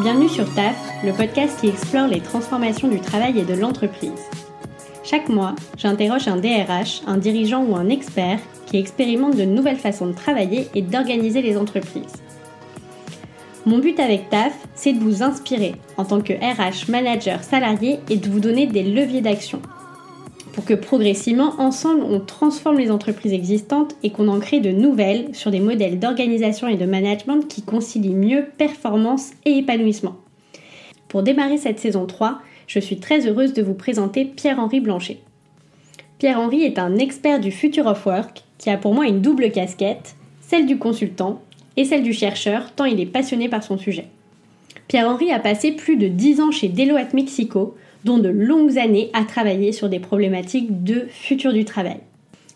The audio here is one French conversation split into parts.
Bienvenue sur TAF, le podcast qui explore les transformations du travail et de l'entreprise. Chaque mois, j'interroge un DRH, un dirigeant ou un expert qui expérimente de nouvelles façons de travailler et d'organiser les entreprises. Mon but avec TAF, c'est de vous inspirer en tant que RH, manager, salarié et de vous donner des leviers d'action pour que progressivement, ensemble, on transforme les entreprises existantes et qu'on en crée de nouvelles sur des modèles d'organisation et de management qui concilient mieux performance et épanouissement. Pour démarrer cette saison 3, je suis très heureuse de vous présenter Pierre-Henri Blanchet. Pierre-Henri est un expert du Future of Work qui a pour moi une double casquette, celle du consultant et celle du chercheur, tant il est passionné par son sujet. Pierre-Henri a passé plus de 10 ans chez Deloitte Mexico, dont de longues années à travailler sur des problématiques de futur du travail.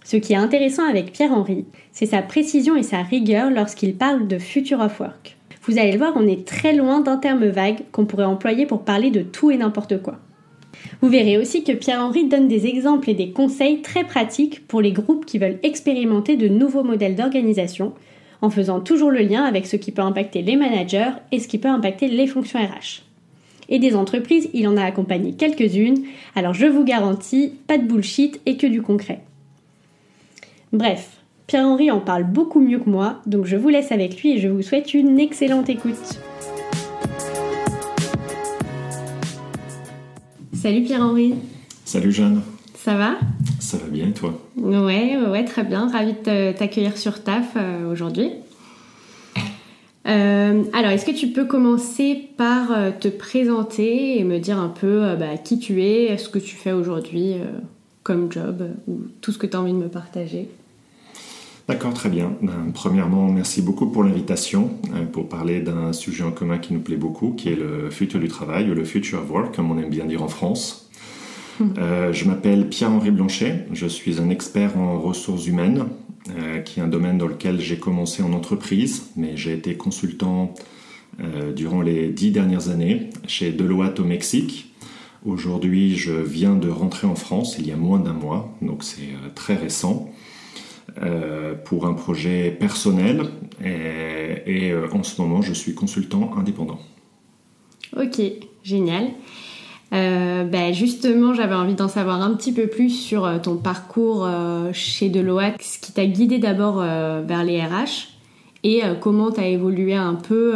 Ce qui est intéressant avec Pierre-Henri, c'est sa précision et sa rigueur lorsqu'il parle de Future of Work. Vous allez le voir, on est très loin d'un terme vague qu'on pourrait employer pour parler de tout et n'importe quoi. Vous verrez aussi que Pierre-Henri donne des exemples et des conseils très pratiques pour les groupes qui veulent expérimenter de nouveaux modèles d'organisation, en faisant toujours le lien avec ce qui peut impacter les managers et ce qui peut impacter les fonctions RH et des entreprises, il en a accompagné quelques-unes, alors je vous garantis, pas de bullshit et que du concret. Bref, Pierre-Henri en parle beaucoup mieux que moi, donc je vous laisse avec lui et je vous souhaite une excellente écoute. Salut Pierre-Henri. Salut Jeanne. Ça va? Ça va bien et toi? Ouais, ouais, très bien. Ravi de t'accueillir sur TAF euh, aujourd'hui. Euh, alors, est-ce que tu peux commencer par euh, te présenter et me dire un peu euh, bah, qui tu es, ce que tu fais aujourd'hui comme job, ou tout ce que tu as envie de me partager? D'accord, très bien. Ben, premièrement, merci beaucoup pour l'invitation pour parler d'un sujet en commun qui nous plaît beaucoup, qui est le futur du travail, ou le future of work, comme on aime bien dire en France. Hum. je m'appelle Pierre-Henri Blanchet, je suis un expert en ressources humaines qui est un domaine dans lequel j'ai commencé en entreprise, mais j'ai été consultant euh, durant les dix dernières années chez Deloitte au Mexique. Aujourd'hui, je viens de rentrer en France il y a moins d'un mois, donc c'est euh, très récent, pour un projet personnel et en ce moment, je suis consultant indépendant. Ok, génial. Euh, ben justement, j'avais envie d'en savoir un petit peu plus sur euh, ton parcours euh, chez Deloitte, ce qui t'a guidé d'abord vers les RH et comment tu as évolué un peu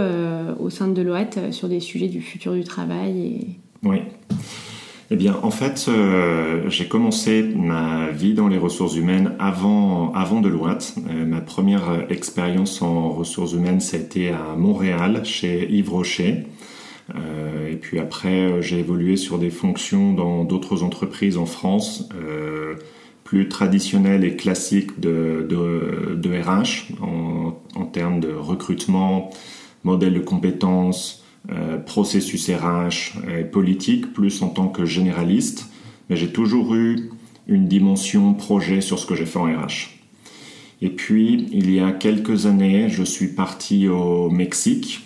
au sein de Deloitte sur des sujets du futur du travail. Oui. Eh bien, en fait, j'ai commencé ma vie dans les ressources humaines avant, avant Deloitte. ma première expérience en ressources humaines, c'était à Montréal, chez Yves Rocher. Euh, et puis après, euh, j'ai évolué sur des fonctions dans d'autres entreprises en France, euh, plus traditionnelles et classiques de, de, RH en, en, termes de recrutement, modèle de compétences, processus RH et politique, plus en tant que généraliste. Mais j'ai toujours eu une dimension projet sur ce que j'ai fait en RH. Et puis, il y a quelques années, je suis parti au Mexique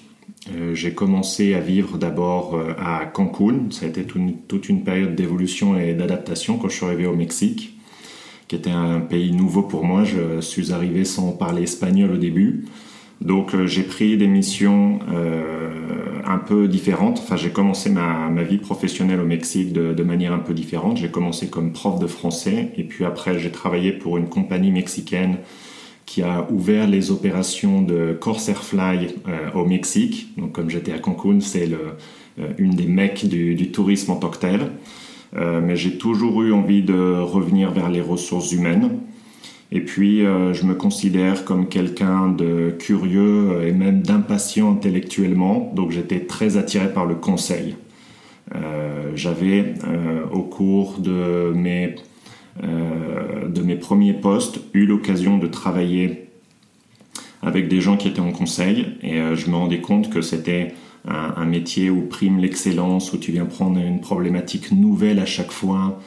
euh, j'ai commencé à vivre d'abord euh, à Cancun. Ça a été toute une période d'évolution et d'adaptation quand je suis arrivé au Mexique, qui était un pays nouveau pour moi. Je suis arrivé sans parler espagnol au début. Donc euh, j'ai pris des missions un peu différentes. Enfin, j'ai commencé ma, vie professionnelle au Mexique de, de manière un peu différente. J'ai commencé comme prof de français et puis après j'ai travaillé pour une compagnie mexicaine qui a ouvert les opérations de Corsair Fly euh, au Mexique. Donc, comme j'étais à Cancun, c'est euh, une des mecs du, tourisme en tant que tel. Euh, mais j'ai toujours eu envie de revenir vers les ressources humaines. Et puis, je me considère comme quelqu'un de curieux et même d'impatient intellectuellement. Donc, j'étais très attiré par le conseil. J'avais, au cours de mes euh, de mes premiers postes, eu l'occasion de travailler avec des gens qui étaient en conseil et euh, je me rendais compte que c'était un, métier où prime l'excellence, où tu viens prendre une problématique nouvelle à chaque fois,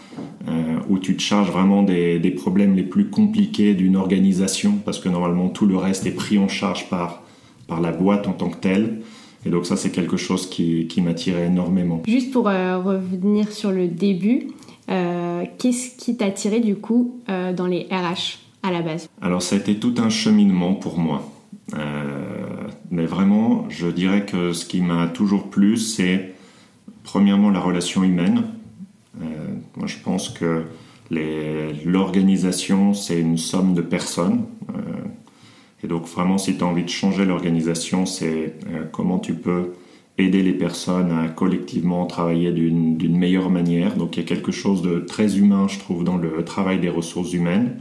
euh, où tu te charges vraiment des, problèmes les plus compliqués d'une organisation, parce que normalement tout le reste est pris en charge par, par la boîte en tant que telle. Et donc ça, c'est quelque chose qui m'attirait énormément. Juste pour revenir sur le début, euh, qu'est-ce qui t'a attiré du coup euh, dans les RH à la base? Alors ça a été tout un cheminement pour moi. Euh, mais vraiment, je dirais que ce qui m'a toujours plu, c'est premièrement la relation humaine. Moi, je pense que l'organisation, c'est une somme de personnes. Et donc, vraiment, si tu as envie de changer l'organisation, c'est comment tu peux aider les personnes à collectivement travailler d'une meilleure manière. Donc, il y a quelque chose de très humain, je trouve, dans le travail des ressources humaines.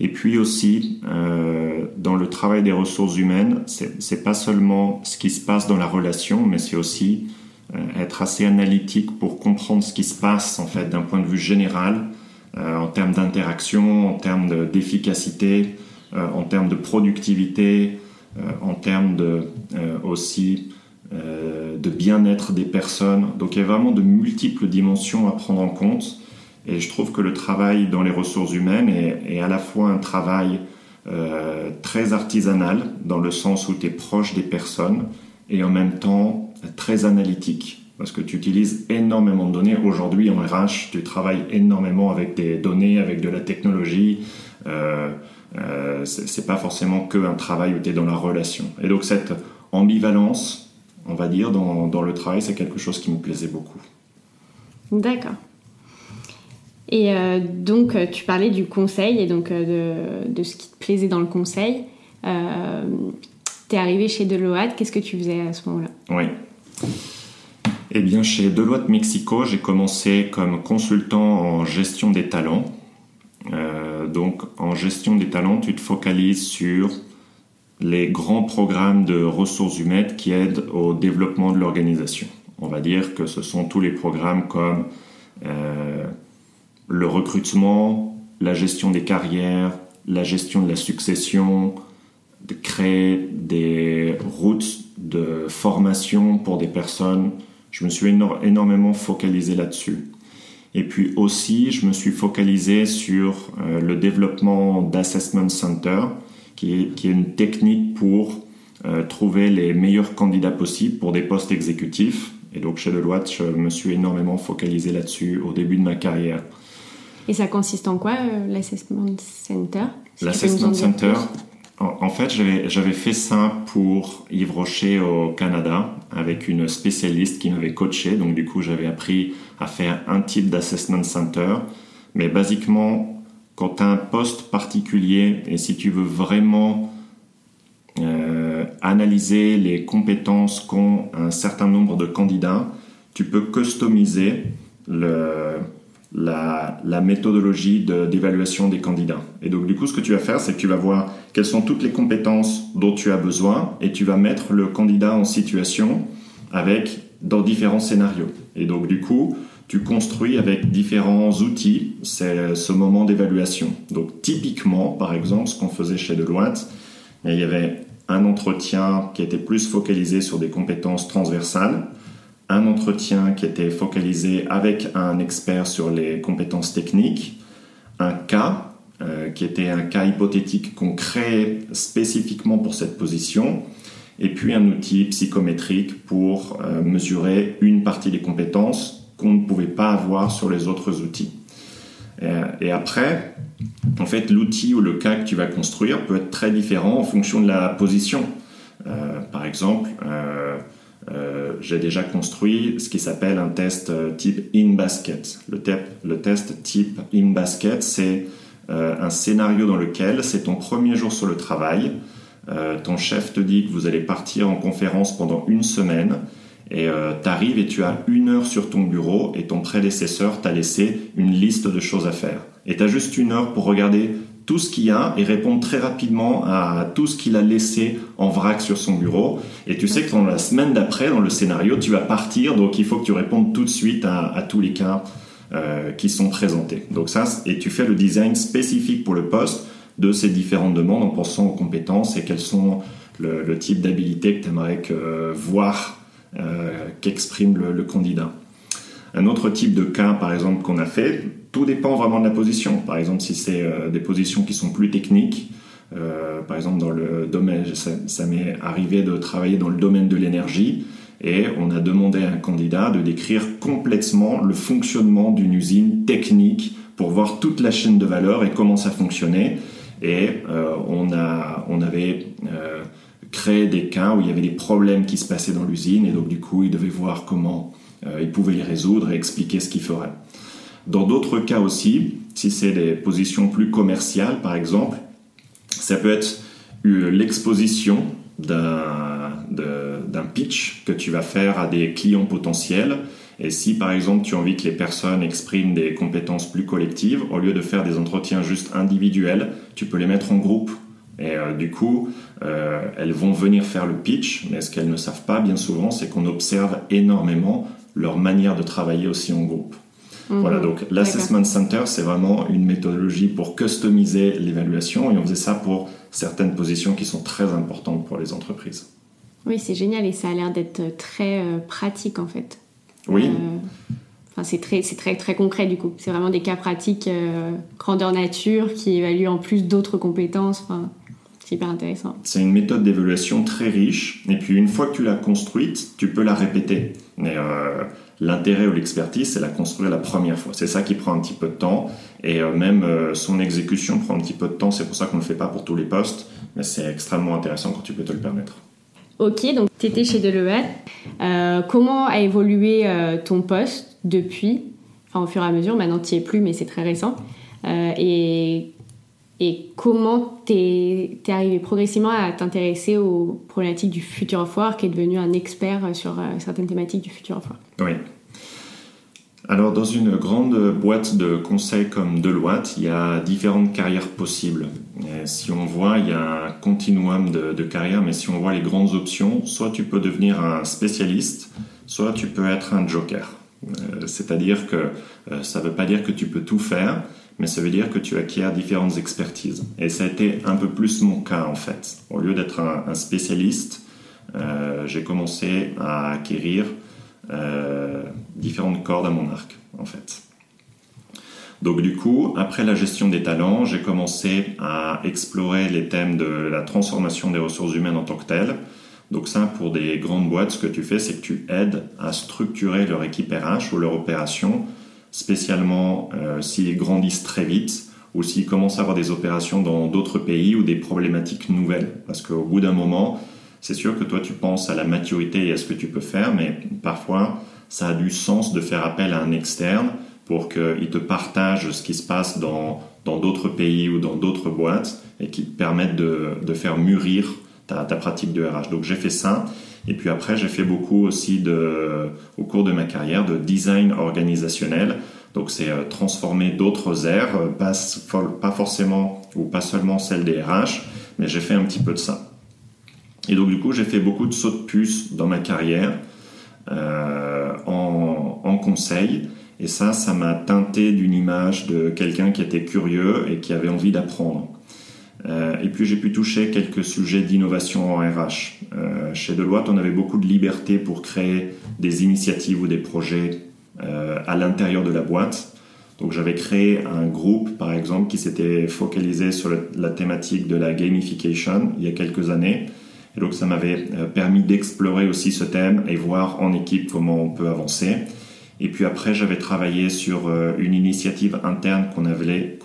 Et puis aussi, euh, dans le travail des ressources humaines, c'est pas seulement ce qui se passe dans la relation, mais c'est aussi euh, être assez analytique pour comprendre ce qui se passe en fait d'un point de vue général, euh, en termes d'interaction, en termes d'efficacité, en termes de productivité, en termes de aussi de bien-être des personnes. Donc il y a vraiment de multiples dimensions à prendre en compte. Et je trouve que le travail dans les ressources humaines est, à la fois un travail euh, très artisanal, dans le sens où tu es proche des personnes, et en même temps très analytique, parce que tu utilises énormément de données. Aujourd'hui, en RH, tu travailles énormément avec des données, avec de la technologie. Euh, euh, c'est pas forcément que un travail où tu es dans la relation. Et donc cette ambivalence, on va dire, dans, dans le travail, c'est quelque chose qui me plaisait beaucoup. D'accord. Et euh, donc, euh, tu parlais du conseil et donc euh, de, de, ce qui te plaisait dans le conseil. tu es arrivé chez Deloitte, qu'est-ce que tu faisais à ce moment-là? Oui. Eh bien, chez Deloitte Mexico, j'ai commencé comme consultant en gestion des talents. donc, en gestion des talents, tu te focalises sur les grands programmes de ressources humaines qui aident au développement de l'organisation. On va dire que ce sont tous les programmes comme le recrutement, la gestion des carrières, la gestion de la succession, de créer des routes de formation pour des personnes. Je me suis énormément focalisé là-dessus. Et puis aussi, je me suis focalisé sur euh, le développement d'Assessment Center, qui est, une technique pour euh, trouver les meilleurs candidats possibles pour des postes exécutifs. Et donc chez Deloitte, je me suis énormément focalisé là-dessus au début de ma carrière. Et ça consiste en quoi, euh, l'Assessment Center? L'Assessment Center, en, fait, j'avais fait ça pour Yves Rocher au Canada avec une spécialiste qui m'avait coaché. Donc, du coup, j'avais appris à faire un type d'Assessment Center. Mais basiquement, quand tu as un poste particulier et si tu veux vraiment euh, analyser les compétences qu'ont un certain nombre de candidats, tu peux customiser la, méthodologie d'évaluation des candidats. Et donc du coup, ce que tu vas faire, c'est que tu vas voir quelles sont toutes les compétences dont tu as besoin et tu vas mettre le candidat en situation avec dans différents scénarios. Et donc du coup, tu construis avec différents outils ce moment d'évaluation. Donc typiquement, par exemple, ce qu'on faisait chez Deloitte, il y avait un entretien qui était plus focalisé sur des compétences transversales un entretien qui était focalisé avec un expert sur les compétences techniques, un cas euh, qui était un cas hypothétique qu'on crée spécifiquement pour cette position, et puis un outil psychométrique pour euh, mesurer une partie des compétences qu'on ne pouvait pas avoir sur les autres outils. Euh, et après, en fait, l'outil ou le cas que tu vas construire peut être très différent en fonction de la position. par exemple, euh, j'ai déjà construit ce qui s'appelle un test euh, type in-basket. Le, le, test type in-basket, c'est euh, un scénario dans lequel c'est ton premier jour sur le travail. ton chef te dit que vous allez partir en conférence pendant une semaine et tu arrives et tu as une heure sur ton bureau et ton prédécesseur t'a laissé une liste de choses à faire. Et tu as juste une heure pour regarder tout ce qu'il y a et répondre très rapidement à tout ce qu'il a laissé en vrac sur son bureau. Et tu sais que dans la semaine d'après, dans le scénario, tu vas partir, donc il faut que tu répondes tout de suite à, tous les cas euh, qui sont présentés. Donc ça, et tu fais le design spécifique pour le poste de ces différentes demandes en pensant aux compétences et quels sont le, type d'habilité que tu aimerais que, voir euh, qu'exprime le candidat. Un autre type de cas, par exemple, qu'on a fait, tout dépend vraiment de la position. Par exemple, si c'est euh, des positions qui sont plus techniques, euh, par exemple dans le domaine, ça, m'est arrivé de travailler dans le domaine de l'énergie et on a demandé à un candidat de décrire complètement le fonctionnement d'une usine technique pour voir toute la chaîne de valeur et comment ça fonctionnait. Et euh, on, a, on avait créer des cas où il y avait des problèmes qui se passaient dans l'usine et donc du coup il devait voir comment euh, il pouvait les résoudre et expliquer ce qu'il ferait. Dans d'autres cas aussi, si c'est des positions plus commerciales par exemple, ça peut être l'exposition d'un pitch que tu vas faire à des clients potentiels. Et si par exemple tu as envie que les personnes expriment des compétences plus collectives, au lieu de faire des entretiens juste individuels, tu peux les mettre en groupe. Et euh, du coup, euh, elles vont venir faire le pitch, mais ce qu'elles ne savent pas bien souvent, c'est qu'on observe énormément leur manière de travailler aussi en groupe. Mhm. Voilà, donc l'assessment center, c'est vraiment une méthodologie pour customiser l'évaluation et on faisait ça pour certaines positions qui sont très importantes pour les entreprises. Oui, c'est génial et ça a l'air d'être très euh, pratique en fait. Oui. Euh, enfin, c'est très, très, très concret du coup. C'est vraiment des cas pratiques euh, grandeur nature qui évaluent en plus d'autres compétences. Enfin, c'est hyper intéressant. C'est une méthode d'évaluation très riche et puis une fois que tu l'as construite, tu peux la répéter. Mais l'intérêt ou l'expertise, c'est la construire la première fois. C'est ça qui prend un petit peu de temps. Et euh, même euh, son exécution prend un petit peu de temps. C'est pour ça qu'on ne le fait pas pour tous les postes. Mais c'est extrêmement intéressant quand tu peux te le permettre. Ok, donc tu étais chez Deloitte. Euh, comment a évolué ton poste depuis? Enfin, au fur et à mesure, maintenant tu n'y es plus, mais c'est très récent. et, et comment tu es, arrivé progressivement à t'intéresser aux problématiques du future of work et devenu un expert sur certaines thématiques du future of work? Oui. Alors, dans une grande boîte de conseils comme Deloitte, il y a différentes carrières possibles. si on voit, il y a un continuum de, carrières, mais si on voit les grandes options, soit tu peux devenir un spécialiste, soit tu peux être un joker. Euh, c'est-à-dire que euh, ça ne veut pas dire que tu peux tout faire, mais ça veut dire que tu acquiers différentes expertises. Et ça a été un peu plus mon cas en fait. Au lieu d'être un, spécialiste, euh, j'ai commencé à acquérir euh, différentes cordes à mon arc, en fait. Donc du coup, après la gestion des talents, j'ai commencé à explorer les thèmes de la transformation des ressources humaines en tant que telles. Donc ça, pour des grandes boîtes, ce que tu fais, c'est que tu aides à structurer leur équipe RH ou leur opération, spécialement euh, s'ils grandissent très vite ou s'ils commencent à avoir des opérations dans d'autres pays ou des problématiques nouvelles. Parce qu'au bout d'un moment, c'est sûr que toi tu penses à la maturité et à ce que tu peux faire, mais parfois ça a du sens de faire appel à un externe pour qu'il te partage ce qui se passe dans d'autres pays ou dans d'autres boîtes et qui te permettent de, faire mûrir ta, pratique de RH. Donc j'ai fait ça. Et puis après, j'ai fait beaucoup aussi au cours de ma carrière de design organisationnel. Donc c'est euh, transformer d'autres aires, euh, pas, forcément ou pas seulement celles des RH, mais j'ai fait un petit peu de ça. Et donc, du coup, j'ai fait beaucoup de sauts de puce dans ma carrière euh, en, conseil. Et ça, ça m'a teinté d'une image de quelqu'un qui était curieux et qui avait envie d'apprendre. Euh, et puis, j'ai pu toucher quelques sujets d'innovation en RH. Euh, chez Deloitte, on avait beaucoup de liberté pour créer des initiatives ou des projets euh, à l'intérieur de la boîte. Donc j'avais créé un groupe, par exemple, qui s'était focalisé sur la thématique de la gamification il y a quelques années. Et donc ça m'avait permis d'explorer aussi ce thème et voir en équipe comment on peut avancer. Et puis après, j'avais travaillé sur une initiative interne qu'on avait,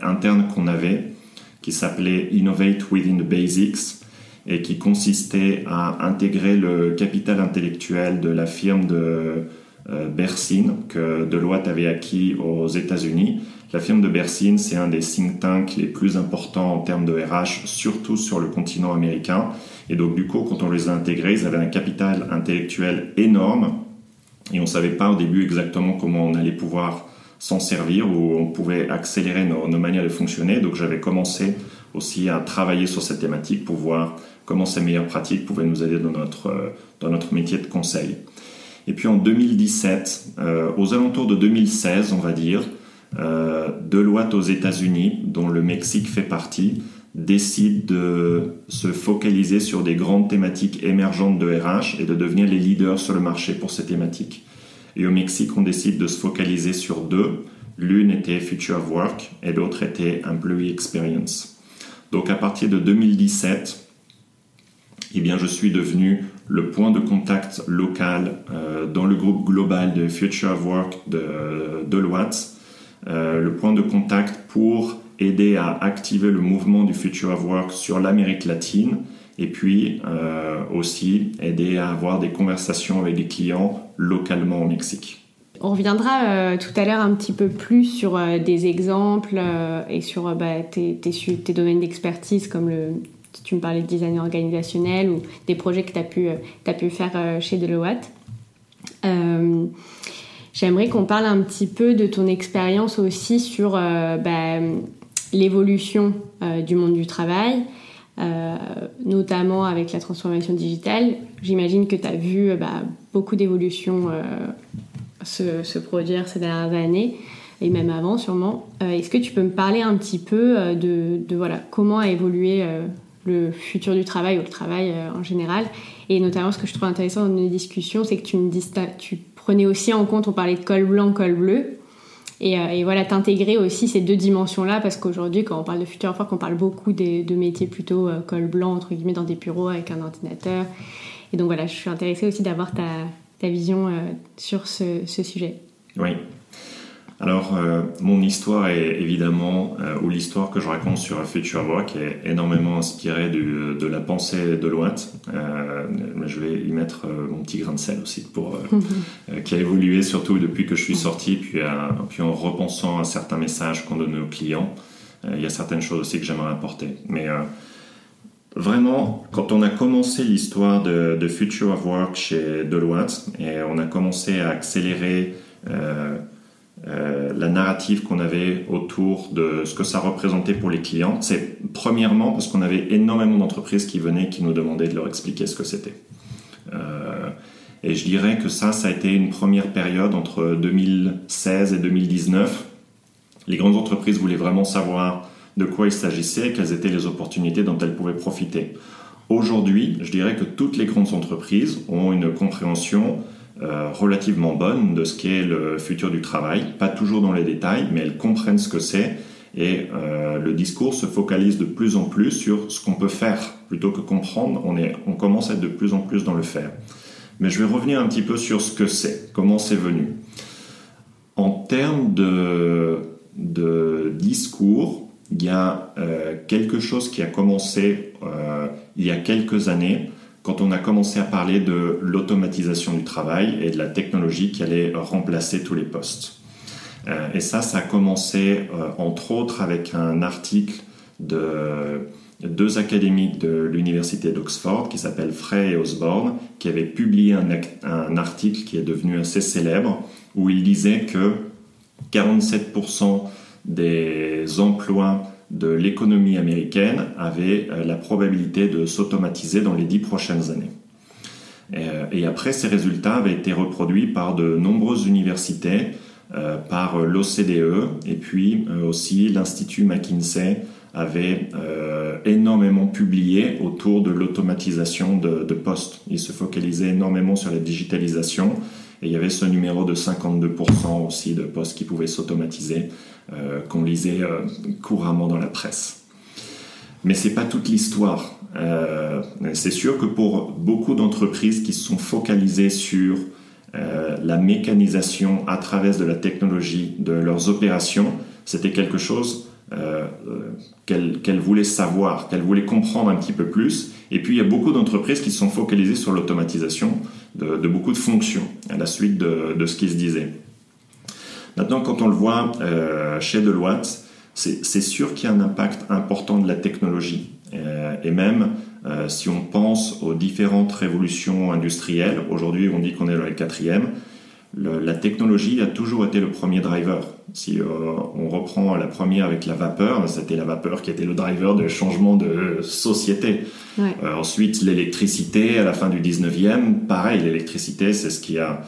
interne qu'on avait, qui s'appelait Innovate Within the Basics et qui consistait à intégrer le capital intellectuel de la firme de euh, Bersin que Deloitte avait acquis aux États-Unis. La firme de Bersin, c'est un des think tanks les plus importants en termes de RH, surtout sur le continent américain. Et donc, du coup, quand on les a intégrés, ils avaient un capital intellectuel énorme et on ne savait pas au début exactement comment on allait pouvoir s'en servir ou on pouvait accélérer nos, manières de fonctionner. Donc, j'avais commencé aussi à travailler sur cette thématique pour voir comment ces meilleures pratiques pouvaient nous aider dans notre, euh, dans notre métier de conseil. Et puis en 2017, euh, aux alentours de 2016, on va dire, euh, Deloitte aux États-Unis, dont le Mexique fait partie, décide de se focaliser sur des grandes thématiques émergentes de RH et de devenir les leaders sur le marché pour ces thématiques. Et au Mexique, on décide de se focaliser sur deux. L'une était Future Work et l'autre était Employee Experience. Donc à partir de 2017, eh bien, je suis devenu le point de contact local euh, dans le groupe global de Future Work de Deloitte, euh, le point de contact pour aider à activer le mouvement du Future of Work sur l'Amérique latine et puis euh, aussi aider à avoir des conversations avec des clients localement au Mexique. On reviendra euh, tout à l'heure un petit peu plus sur euh, des exemples et sur bah, tes, domaines d'expertise comme le, tu me parlais de design organisationnel ou des projets que tu as pu, faire chez Deloitte. J'aimerais qu'on parle un petit peu de ton expérience aussi sur bah, l'évolution du monde du travail euh, notamment avec la transformation digitale. J'imagine que tu as vu euh, bah, beaucoup d'évolutions euh, se, produire ces dernières années et même avant sûrement. Est-ce que tu peux me parler un petit peu de, voilà, comment a évolué le futur du travail ou le travail en général? Et notamment ce que je trouve intéressant dans nos discussions, c'est que tu me tu prenais aussi en compte, on parlait de col blanc, col bleu. Euh, et, voilà, t'intégrer aussi ces deux dimensions-là, parce qu'aujourd'hui, quand on parle de futur work, on parle beaucoup de métiers plutôt euh, col blanc, entre guillemets, dans des bureaux avec un ordinateur. Et donc voilà, je suis intéressée aussi d'avoir ta, ta, vision euh, sur ce, ce, sujet. Oui. Alors, euh, mon histoire est évidemment, euh, ou l'histoire que je raconte sur Future Work est énormément inspirée du, de la pensée de Loite. Euh, je vais y mettre mon petit grain de sel aussi, pour, qui a évolué surtout depuis que je suis sorti, puis, puis en repensant à certains messages qu'on donne aux clients. Il y a certaines choses aussi que j'aimerais apporter. Mais Vraiment, quand on a commencé l'histoire de, Future of Work chez Deloitte et on a commencé à accélérer euh, euh, la narrative qu'on avait autour de ce que ça représentait pour les clients. C'est premièrement parce qu'on avait énormément d'entreprises qui venaient, qui nous demandaient de leur expliquer ce que c'était. Euh, et je dirais que ça, ça a été une première période entre 2016 et 2019. Les grandes entreprises voulaient vraiment savoir de quoi il s'agissait, quelles étaient les opportunités dont elles pouvaient profiter. Aujourd'hui, je dirais que toutes les grandes entreprises ont une compréhension euh, relativement bonne de ce qu'est le futur du travail, pas toujours dans les détails, mais elles comprennent ce que c'est et euh, le discours se focalise de plus en plus sur ce qu'on peut faire plutôt que comprendre. On, est, on commence à être de plus en plus dans le faire. Mais je vais revenir un petit peu sur ce que c'est, comment c'est venu. En termes de, de discours, il y a euh, quelque chose qui a commencé il y a quelques années quand on a commencé à parler de l'automatisation du travail et de la technologie qui allait remplacer tous les postes. Euh, et ça, ça a commencé euh, entre autres avec un article de deux académiques de l'université d'Oxford qui s'appellent Frey et Osborne, qui avaient publié un, article qui est devenu assez célèbre où il disait que 47% des emplois de l'économie américaine avait euh, la probabilité de s'automatiser dans les dix prochaines années. Euh, et après, ces résultats avaient été reproduits par de nombreuses universités, euh, par l'OCDE et puis aussi l'Institut McKinsey avait énormément publié autour de l'automatisation de, de, postes. Il se focalisait énormément sur la digitalisation et il y avait ce numéro de 52% aussi de postes qui pouvaient s'automatiser euh, qu'on lisait euh, couramment dans la presse. Mais c'est pas toute l'histoire. Euh, c'est sûr que pour beaucoup d'entreprises qui se sont focalisées sur la mécanisation à travers de la technologie de leurs opérations, c'était quelque chose qu'elles voulaient savoir, qu'elles voulaient comprendre un petit peu plus. Et puis il y a beaucoup d'entreprises qui se sont focalisées sur l'automatisation de, beaucoup de fonctions à la suite de, ce qui se disait. Maintenant, quand on le voit euh, chez Deloitte, c'est sûr qu'il y a un impact important de la technologie. Euh, et même euh, si on pense aux différentes révolutions industrielles, aujourd'hui on dit qu'on est dans la quatrième, la technologie a toujours été le premier driver. Si on reprend la première avec la vapeur, c'était la vapeur qui était le driver de changement de société. ensuite, l'électricité à la fin du 19e, pareil, l'électricité, c'est ce qui a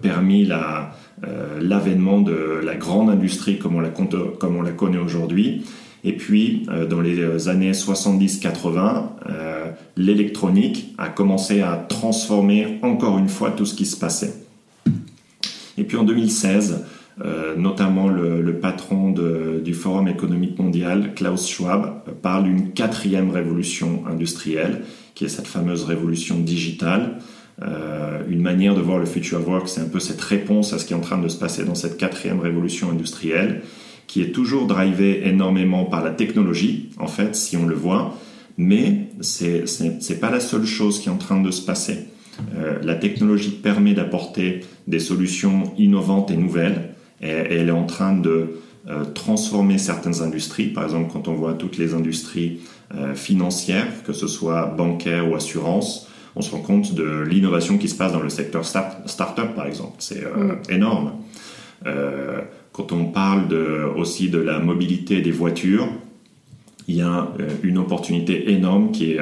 permis la, euh, l'avènement de la grande industrie comme on la, comme on la connaît aujourd'hui. Et puis, euh, dans les années 70-80, euh, l'électronique a commencé à transformer encore une fois tout ce qui se passait. Et puis en 2016, notamment le, patron du Forum économique mondial, Klaus Schwab, parle d'une quatrième révolution industrielle, qui est cette fameuse révolution digitale, euh, une manière de voir le future work, c'est un peu cette réponse à ce qui est en train de se passer dans cette quatrième révolution industrielle, qui est toujours drivée énormément par la technologie, en fait, si on le voit, Mais c'est n'est pas la seule chose qui est en train de se passer. Euh, la technologie permet d'apporter des solutions innovantes et nouvelles, et, elle est en train de euh, transformer certaines industries. Par exemple, quand on voit toutes les industries euh, financières, que ce soit bancaire ou assurance, on se rend compte de l'innovation qui se passe dans le secteur start-up, par exemple. C'est mm. énorme. quand on parle de, aussi de la mobilité des voitures, il y a une opportunité énorme qui est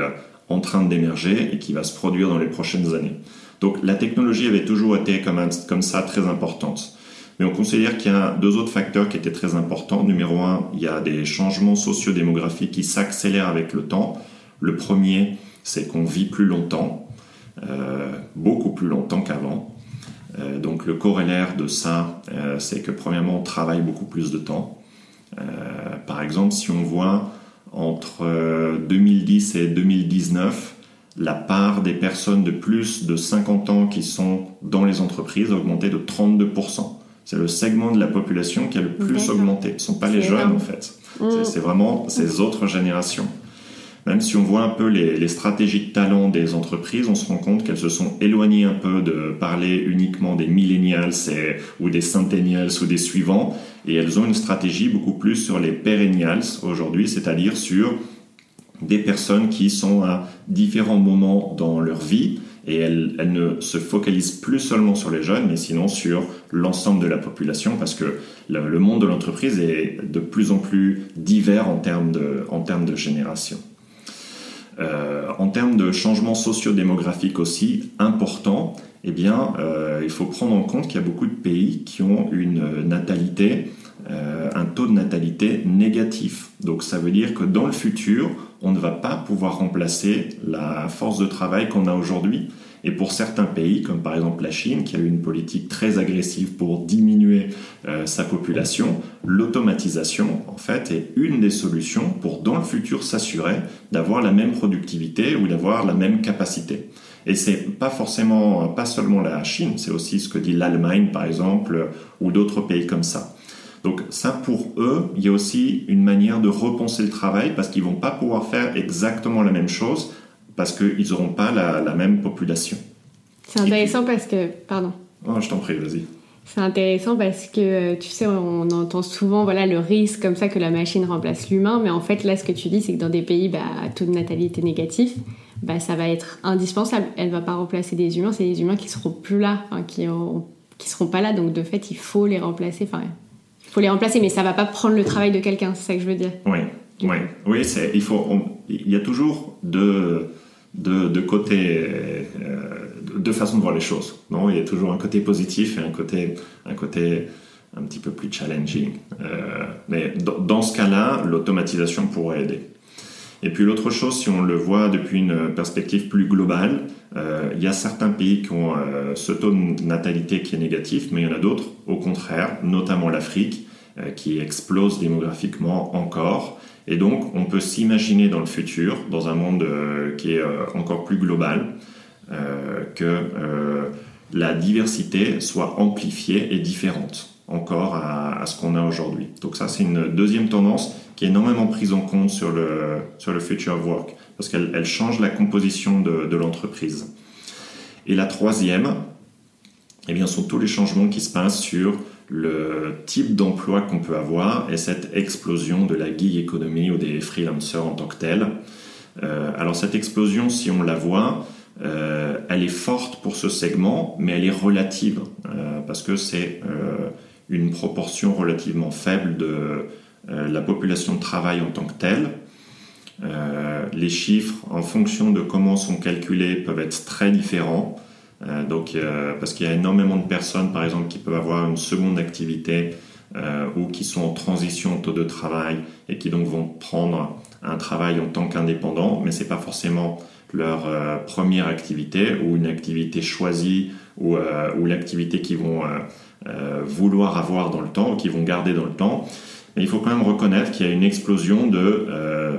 en train d'émerger et qui va se produire dans les prochaines années. Donc la technologie avait toujours été comme, ça très importante. Mais on considère qu'il y a deux autres facteurs qui étaient très importants. Numéro un, il y a des changements sociodémographiques qui s'accélèrent avec le temps. Le premier, c'est qu'on vit plus longtemps, euh, beaucoup plus longtemps qu'avant. Euh, donc le corollaire de ça, euh, c'est que premièrement, on travaille beaucoup plus de temps. par exemple, si on voit entre 2010 euh, et 2019, la part des personnes de plus de 50 ans qui sont dans les entreprises a augmenté de 32%. C'est le segment de la population qui a le plus augmenté. Ce ne sont pas les jeunes en fait. Mm. C'est vraiment ces autres générations. Même si on voit un peu les, stratégies de talent des entreprises, on se rend compte qu'elles se sont éloignées un peu de parler uniquement des millennials ou des centennials ou des suivants, et elles ont une stratégie beaucoup plus sur les perennials aujourd'hui, c'est-à-dire sur des personnes qui sont à différents moments dans leur vie et elles, ne se focalisent plus seulement sur les jeunes, mais sinon sur l'ensemble de la population, parce que le, monde de l'entreprise est de plus en plus divers en termes de, en termes de génération. Euh, en termes de changement socio-démographique aussi important, eh bien, euh, il faut prendre en compte qu'il y a beaucoup de pays qui ont une natalité, euh, un taux de natalité négatif. Donc ça veut dire que dans le futur, on ne va pas pouvoir remplacer la force de travail qu'on a aujourd'hui. Et pour certains pays, comme par exemple la Chine, qui a eu une politique très agressive pour diminuer euh, sa population, l'automatisation, en fait, est une des solutions pour, dans le futur, s'assurer d'avoir la même productivité ou d'avoir la même capacité. Et c'est pas forcément, pas seulement la Chine, c'est aussi ce que dit l'Allemagne, par exemple, ou d'autres pays comme ça. Donc ça, pour eux, il y a aussi une manière de repenser le travail parce qu'ils vont pas pouvoir faire exactement la même chose parce qu'ils n'auront pas la, même population. C'est intéressant parce que... Pardon. Oh, je t'en prie, vas-y. C'est intéressant parce que, tu sais, on entend souvent voilà, le risque comme ça que la machine remplace l'humain, mais en fait, là, ce que tu dis, c'est que dans des pays bah, à taux de natalité négatif, bah, ça va être indispensable. Elle ne va pas remplacer des humains, c'est des humains qui seront plus là, qui ne qui seront pas là, donc de fait, il faut les remplacer. Enfin, il faut les remplacer, mais ça va pas prendre le travail de quelqu'un, c'est ça que je veux dire. Oui, oui, oui, il faut, il y a toujours deux de, de côté, euh, de façon de voir les choses. Non, il y a toujours un côté positif et un côté, un côté un petit peu plus challenging. Euh, mais dans, ce cas-là, l'automatisation pourrait aider. Et puis l'autre chose, si on le voit depuis une perspective plus globale, euh, il y a certains pays qui ont ce taux de natalité qui est négatif, mais il y en a d'autres, au contraire, notamment l'Afrique, qui explose démographiquement encore. Et donc, on peut s'imaginer dans le futur, dans un monde euh, qui est euh, encore plus global, euh, que la diversité soit amplifiée et différente encore à, ce qu'on a aujourd'hui. Donc ça, c'est une deuxième tendance qui est énormément prise en compte sur le, sur le Future of Work, parce qu'elle change la composition de, de l'entreprise. Et la troisième, eh bien, sont tous les changements qui se passent sur le type d'emploi qu'on peut avoir et cette explosion de la gig économie ou des freelancers en tant que tels. Euh, alors cette explosion, si on la voit, euh, elle est forte pour ce segment, mais elle est relative euh, parce que c'est une proportion relativement faible de la population de travail en tant que telle. les chiffres, en fonction de comment sont calculés, peuvent être très différents. Euh, donc, euh, parce qu'il y a énormément de personnes, par exemple, qui peuvent avoir une seconde activité euh, ou qui sont en transition au taux de travail et qui donc vont prendre un travail en tant qu'indépendant, mais c'est pas forcément leur première activité ou une activité choisie ou, ou l'activité qu'ils vont vouloir avoir dans le temps ou qu'ils vont garder dans le temps. Il faut quand même reconnaître qu'il y a une explosion de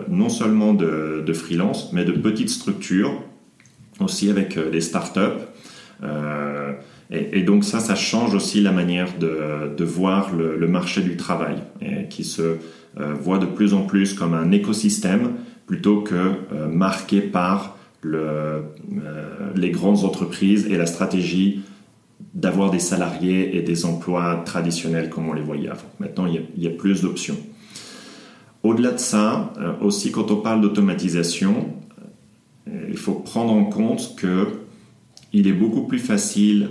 non seulement de, de, freelance, mais de petites structures aussi avec des startups euh, et, donc ça, ça change aussi la manière de, de voir le, marché du travail, et qui se euh, voit de plus en plus comme un écosystème plutôt que marqué par les grandes entreprises et la stratégie d'avoir des salariés et des emplois traditionnels comme on les voyait avant. Maintenant, il y a, plus d'options. Au-delà de ça, euh, aussi quand on parle d'automatisation, euh, il faut prendre en compte que il est beaucoup plus facile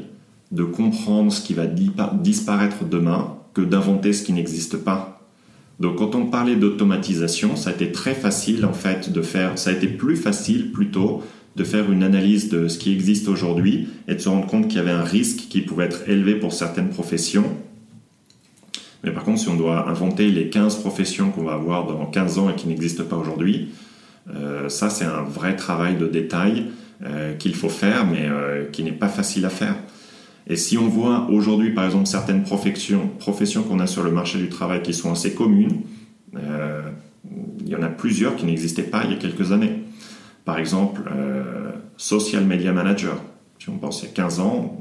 de comprendre ce qui va disparaître demain que d'inventer ce qui n'existe pas. Donc quand on parlait d'automatisation, ça a été très facile en fait de faire, ça a été plus facile plutôt de faire une analyse de ce qui existe aujourd'hui et de se rendre compte qu'il y avait un risque qui pouvait être élevé pour certaines professions. Mais par contre, si on doit inventer les 15 professions qu'on va avoir dans 15 ans et qui n'existent pas aujourd'hui, euh, ça c'est un vrai travail de détail euh, qu'il faut faire, mais euh, qui n'est pas facile à faire. Et si on voit aujourd'hui, par exemple, certaines professions, professions qu'on a sur le marché du travail qui sont assez communes, il y en a plusieurs qui n'existaient pas il y a quelques années. Par exemple, euh, social media manager. Si on pense il y a 15 ans,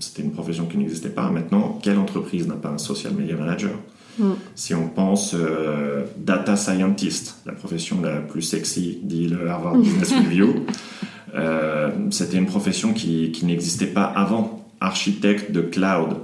c'était une profession qui n'existait pas. Maintenant, quelle entreprise n'a pas un social media manager? Mm. Si on pense euh, data scientist, la profession la plus sexy, dit le Harvard Business Review, euh, c'était une profession qui, qui n'existait pas avant. Architecte de cloud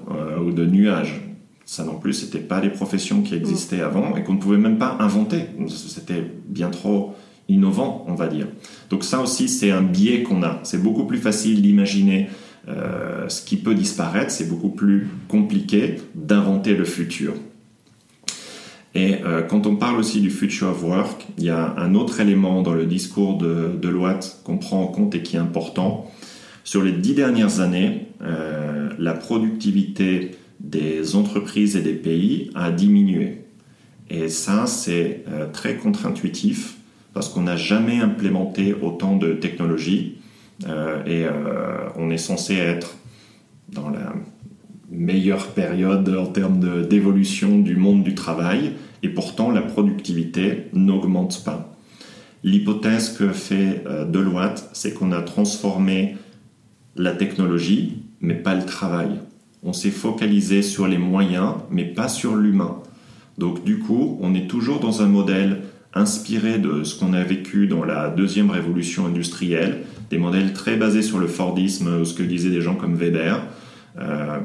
ou de nuage, ça non plus, c'était pas des professions qui existaient avant et qu'on ne pouvait même pas inventer. C'était bien trop innovant, on va dire. Donc ça aussi, c'est un biais qu'on a. C'est beaucoup plus facile d'imaginer euh, ce qui peut disparaître, c'est beaucoup plus compliqué d'inventer le futur. Et euh, quand on parle aussi du future of work, il y a un autre élément dans le discours de, de qu'on prend en compte et qui est important. Sur les dix dernières années, euh, la productivité des entreprises et des pays a diminué. Et ça, c'est très contre-intuitif parce qu'on n'a jamais implémenté autant de technologies euh, et euh, on est censé être dans la meilleure période en termes d'évolution du monde du travail et pourtant la productivité n'augmente pas. L'hypothèse que fait euh, Deloitte, c'est qu'on a transformé la technologie, mais pas le travail. On s'est focalisé sur les moyens, mais pas sur l'humain. Donc du coup, on est toujours dans un modèle inspiré de ce qu'on a vécu dans la deuxième révolution industrielle, des modèles très basés sur le Fordisme, ce que disaient des gens comme Weber, euh,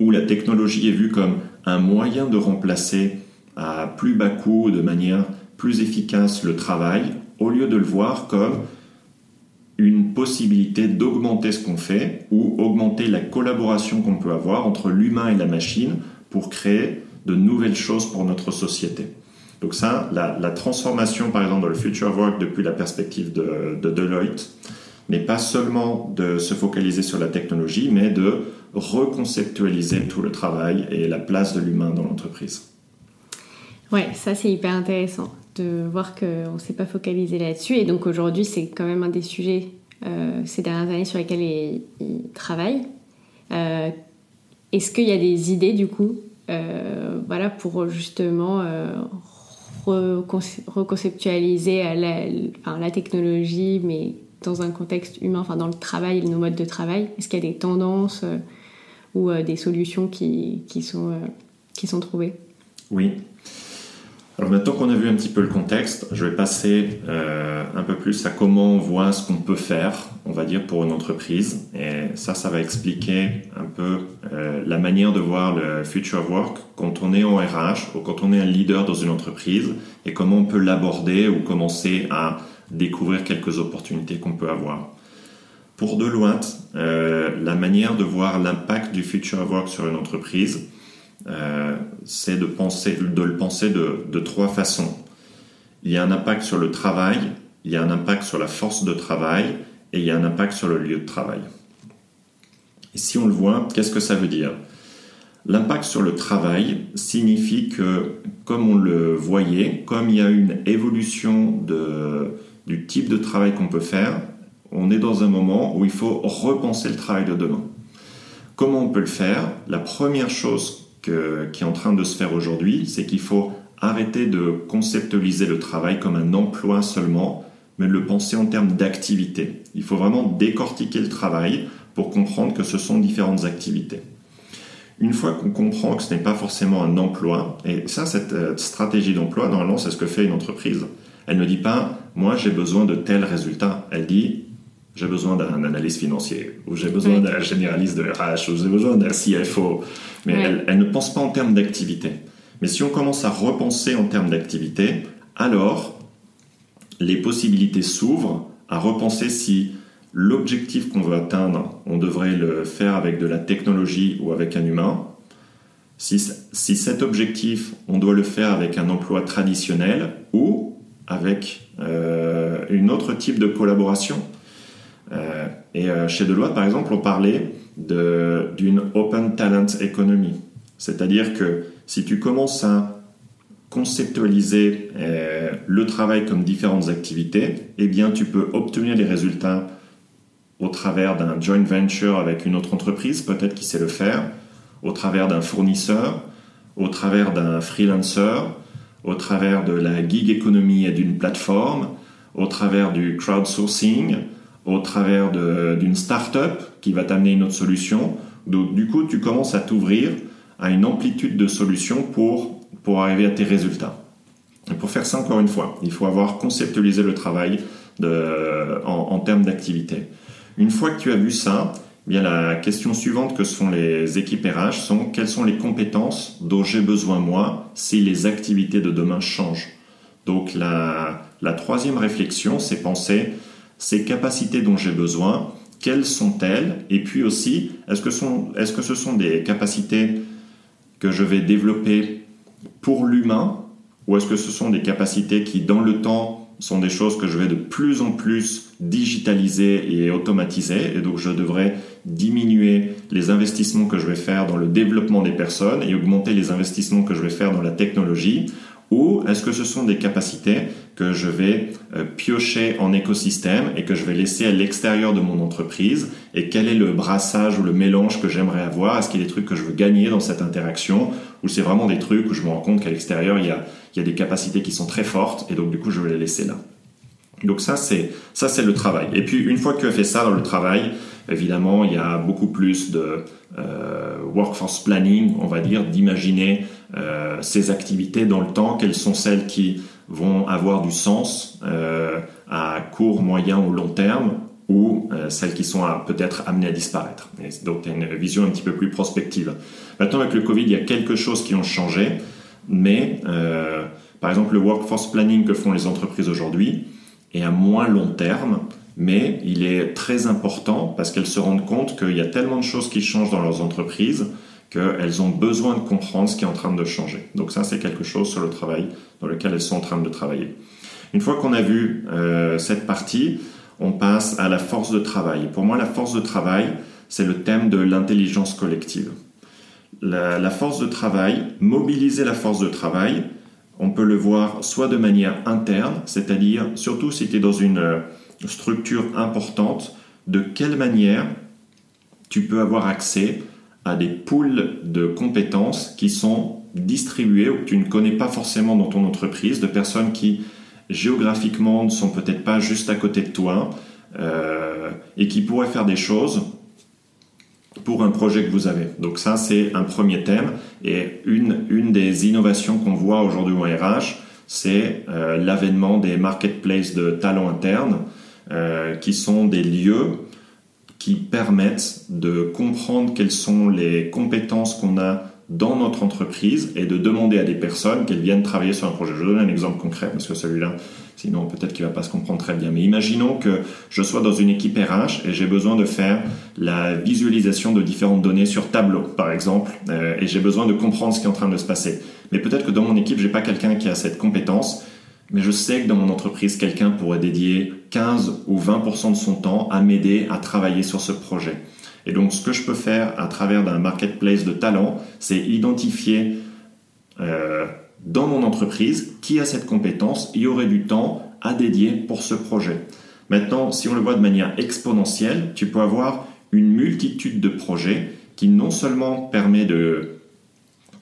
où la technologie est vue comme un moyen de remplacer à plus bas coût, de manière plus efficace le travail, au lieu de le voir comme une possibilité d'augmenter ce qu'on fait ou augmenter la collaboration qu'on peut avoir entre l'humain et la machine pour créer de nouvelles choses pour notre société. Donc ça, la, transformation, par exemple, dans le Future Work depuis la perspective de, Deloitte, n'est pas seulement de se focaliser sur la technologie, mais de reconceptualiser tout le travail et la place de l'humain dans l'entreprise. Ouais, ça c'est hyper intéressant de voir qu'on ne s'est pas focalisé là-dessus. Et donc aujourd'hui, c'est quand même un des sujets euh, ces dernières années sur lesquels ils, travaillent. Euh, est-ce qu'il y a des idées du coup euh, voilà, pour justement reconceptualiser la, technologie, mais dans un contexte humain, enfin dans le travail nos modes de travail? Est-ce qu'il y a des tendances euh, ou euh, des solutions qui, qui sont, euh, qui sont trouvées? Oui, alors maintenant qu'on a vu un petit peu le contexte, je vais passer euh, un peu plus à comment on voit ce qu'on peut faire, on va dire, pour une entreprise. Et ça, ça va expliquer un peu euh, la manière de voir le future work quand on est en RH ou quand on est un leader dans une entreprise et comment on peut l'aborder ou commencer à découvrir quelques opportunités qu'on peut avoir. Pour Deloitte, euh, la manière de voir l'impact du future work sur une entreprise, c'est de, penser, de le penser de, trois façons. Il y a un impact sur le travail, il y a un impact sur la force de travail et il y a un impact sur le lieu de travail. Et si on le voit, qu'est-ce que ça veut dire? L'impact sur le travail signifie que, comme on le voyait, comme il y a une évolution de, du type de travail qu'on peut faire, on est dans un moment où il faut repenser le travail de demain. Comment on peut le faire? La première chose qui est en train de se faire aujourd'hui, c'est qu'il faut arrêter de conceptualiser le travail comme un emploi seulement, mais le penser en termes d'activité. Il faut vraiment décortiquer le travail pour comprendre que ce sont différentes activités. Une fois qu'on comprend que ce n'est pas forcément un emploi, et ça, cette euh, stratégie d'emploi, normalement, c'est ce que fait une entreprise. Elle ne dit pas, moi j'ai besoin de tel résultat. Elle dit, j'ai besoin d'un analyste financier, ou j'ai besoin d'un généraliste de RH, ou j'ai besoin d'un CFO. Mais elle, elle, ne pense pas en termes d'activité. Mais si on commence à repenser en termes d'activité, alors les possibilités s'ouvrent à repenser si l'objectif qu'on veut atteindre, on devrait le faire avec de la technologie ou avec un humain. Si, si cet objectif, on doit le faire avec un emploi traditionnel ou avec euh, une autre type de collaboration. Euh, et euh, chez Deloitte, par exemple, on parlait d'une Open Talent Economy. C'est-à-dire que si tu commences à conceptualiser euh, le travail comme différentes activités, eh bien tu peux obtenir les résultats au travers d'un joint venture avec une autre entreprise, peut-être qui sait le faire, au travers d'un fournisseur, au travers d'un freelancer, au travers de la gig economy et d'une plateforme, au travers du crowdsourcing, au travers d'une start-up qui va t'amener une autre solution. Donc, du coup, tu commences à t'ouvrir à une amplitude de solutions pour, pour arriver à tes résultats. Et pour faire ça, encore une fois, il faut avoir conceptualisé le travail de, en, termes d'activité. Une fois que tu as vu ça, eh bien la question suivante que sont les équipes RH sont quelles sont les compétences dont j'ai besoin moi si les activités de demain changent? Donc la, la troisième réflexion, c'est penser ces capacités dont j'ai besoin, quelles sont-elles Et puis aussi, est-ce que, sont, est-ce que ce sont des capacités que je vais développer pour l'humain ou est-ce que ce sont des capacités qui, dans le temps, sont des choses que je vais de plus en plus digitaliser et automatiser et donc je devrais diminuer les investissements que je vais faire dans le développement des personnes et augmenter les investissements que je vais faire dans la technologie ou est-ce que ce sont des capacités que je vais euh, piocher en écosystème et que je vais laisser à l'extérieur de mon entreprise? Et quel est le brassage ou le mélange que j'aimerais avoir? Est-ce qu'il y a des trucs que je veux gagner dans cette interaction? Ou c'est vraiment des trucs où je me rends compte qu'à l'extérieur il y a, il y a des capacités qui sont très fortes et donc du coup je vais les laisser là. Donc ça c'est ça c'est le travail. Et puis une fois que tu as fait ça dans le travail, évidemment il y a beaucoup plus de euh, workforce planning, on va dire, d'imaginer euh, ces activités dans le temps, quelles sont celles qui vont avoir du sens euh, à court, moyen ou long terme, ou celles qui sont peut-être amenées à disparaître. donc, tu as une vision un petit peu plus prospective. Maintenant, avec le Covid, il y a quelque chose qui ont changé, mais par exemple, le workforce planning que font les entreprises aujourd'hui est à moins long terme, mais il est très important parce qu'elles se rendent compte qu'il y a tellement de choses qui changent dans leurs entreprises qu'elles ont besoin de comprendre ce qui est en train de changer. Donc ça, c'est quelque chose sur le travail dans lequel elles sont en train de travailler. Une fois qu'on a vu euh, cette partie, on passe à la force de travail. Pour moi, la force de travail, c'est le thème de l'intelligence collective. La, force de travail, mobiliser la force de travail, on peut le voir soit de manière interne, c'est-à-dire surtout si tu es dans une structure importante, de quelle manière tu peux avoir accès à des pools de compétences qui sont distribuées ou que tu ne connais pas forcément dans ton entreprise, de personnes qui géographiquement ne sont peut-être pas juste à côté de toi euh, et qui pourraient faire des choses pour un projet que vous avez. Donc ça, c'est un premier thème. Et une, des innovations qu'on voit aujourd'hui au RH, c'est euh, l'avènement des marketplaces de talents internes, qui sont des lieux qui permettent de comprendre quelles sont les compétences qu'on a dans notre entreprise et de demander à des personnes qu'elles viennent travailler sur un projet. Je donne un exemple concret parce que celui-là, sinon peut-être qu'il va pas se comprendre très bien. Mais imaginons que je sois dans une équipe RH et j'ai besoin de faire la visualisation de différentes données sur tableau, par exemple, euh, et j'ai besoin de comprendre ce qui est en train de se passer. Mais peut-être que dans mon équipe, j'ai pas quelqu'un qui a cette compétence mais je sais que dans mon entreprise, quelqu'un pourrait dédier 15 ou 20% de son temps à m'aider à travailler sur ce projet. Et donc, ce que je peux faire à travers d'un marketplace de talents, c'est identifier euh, dans mon entreprise qui a cette compétence et aurait du temps à dédier pour ce projet. Maintenant, si on le voit de manière exponentielle, tu peux avoir une multitude de projets qui non seulement permet de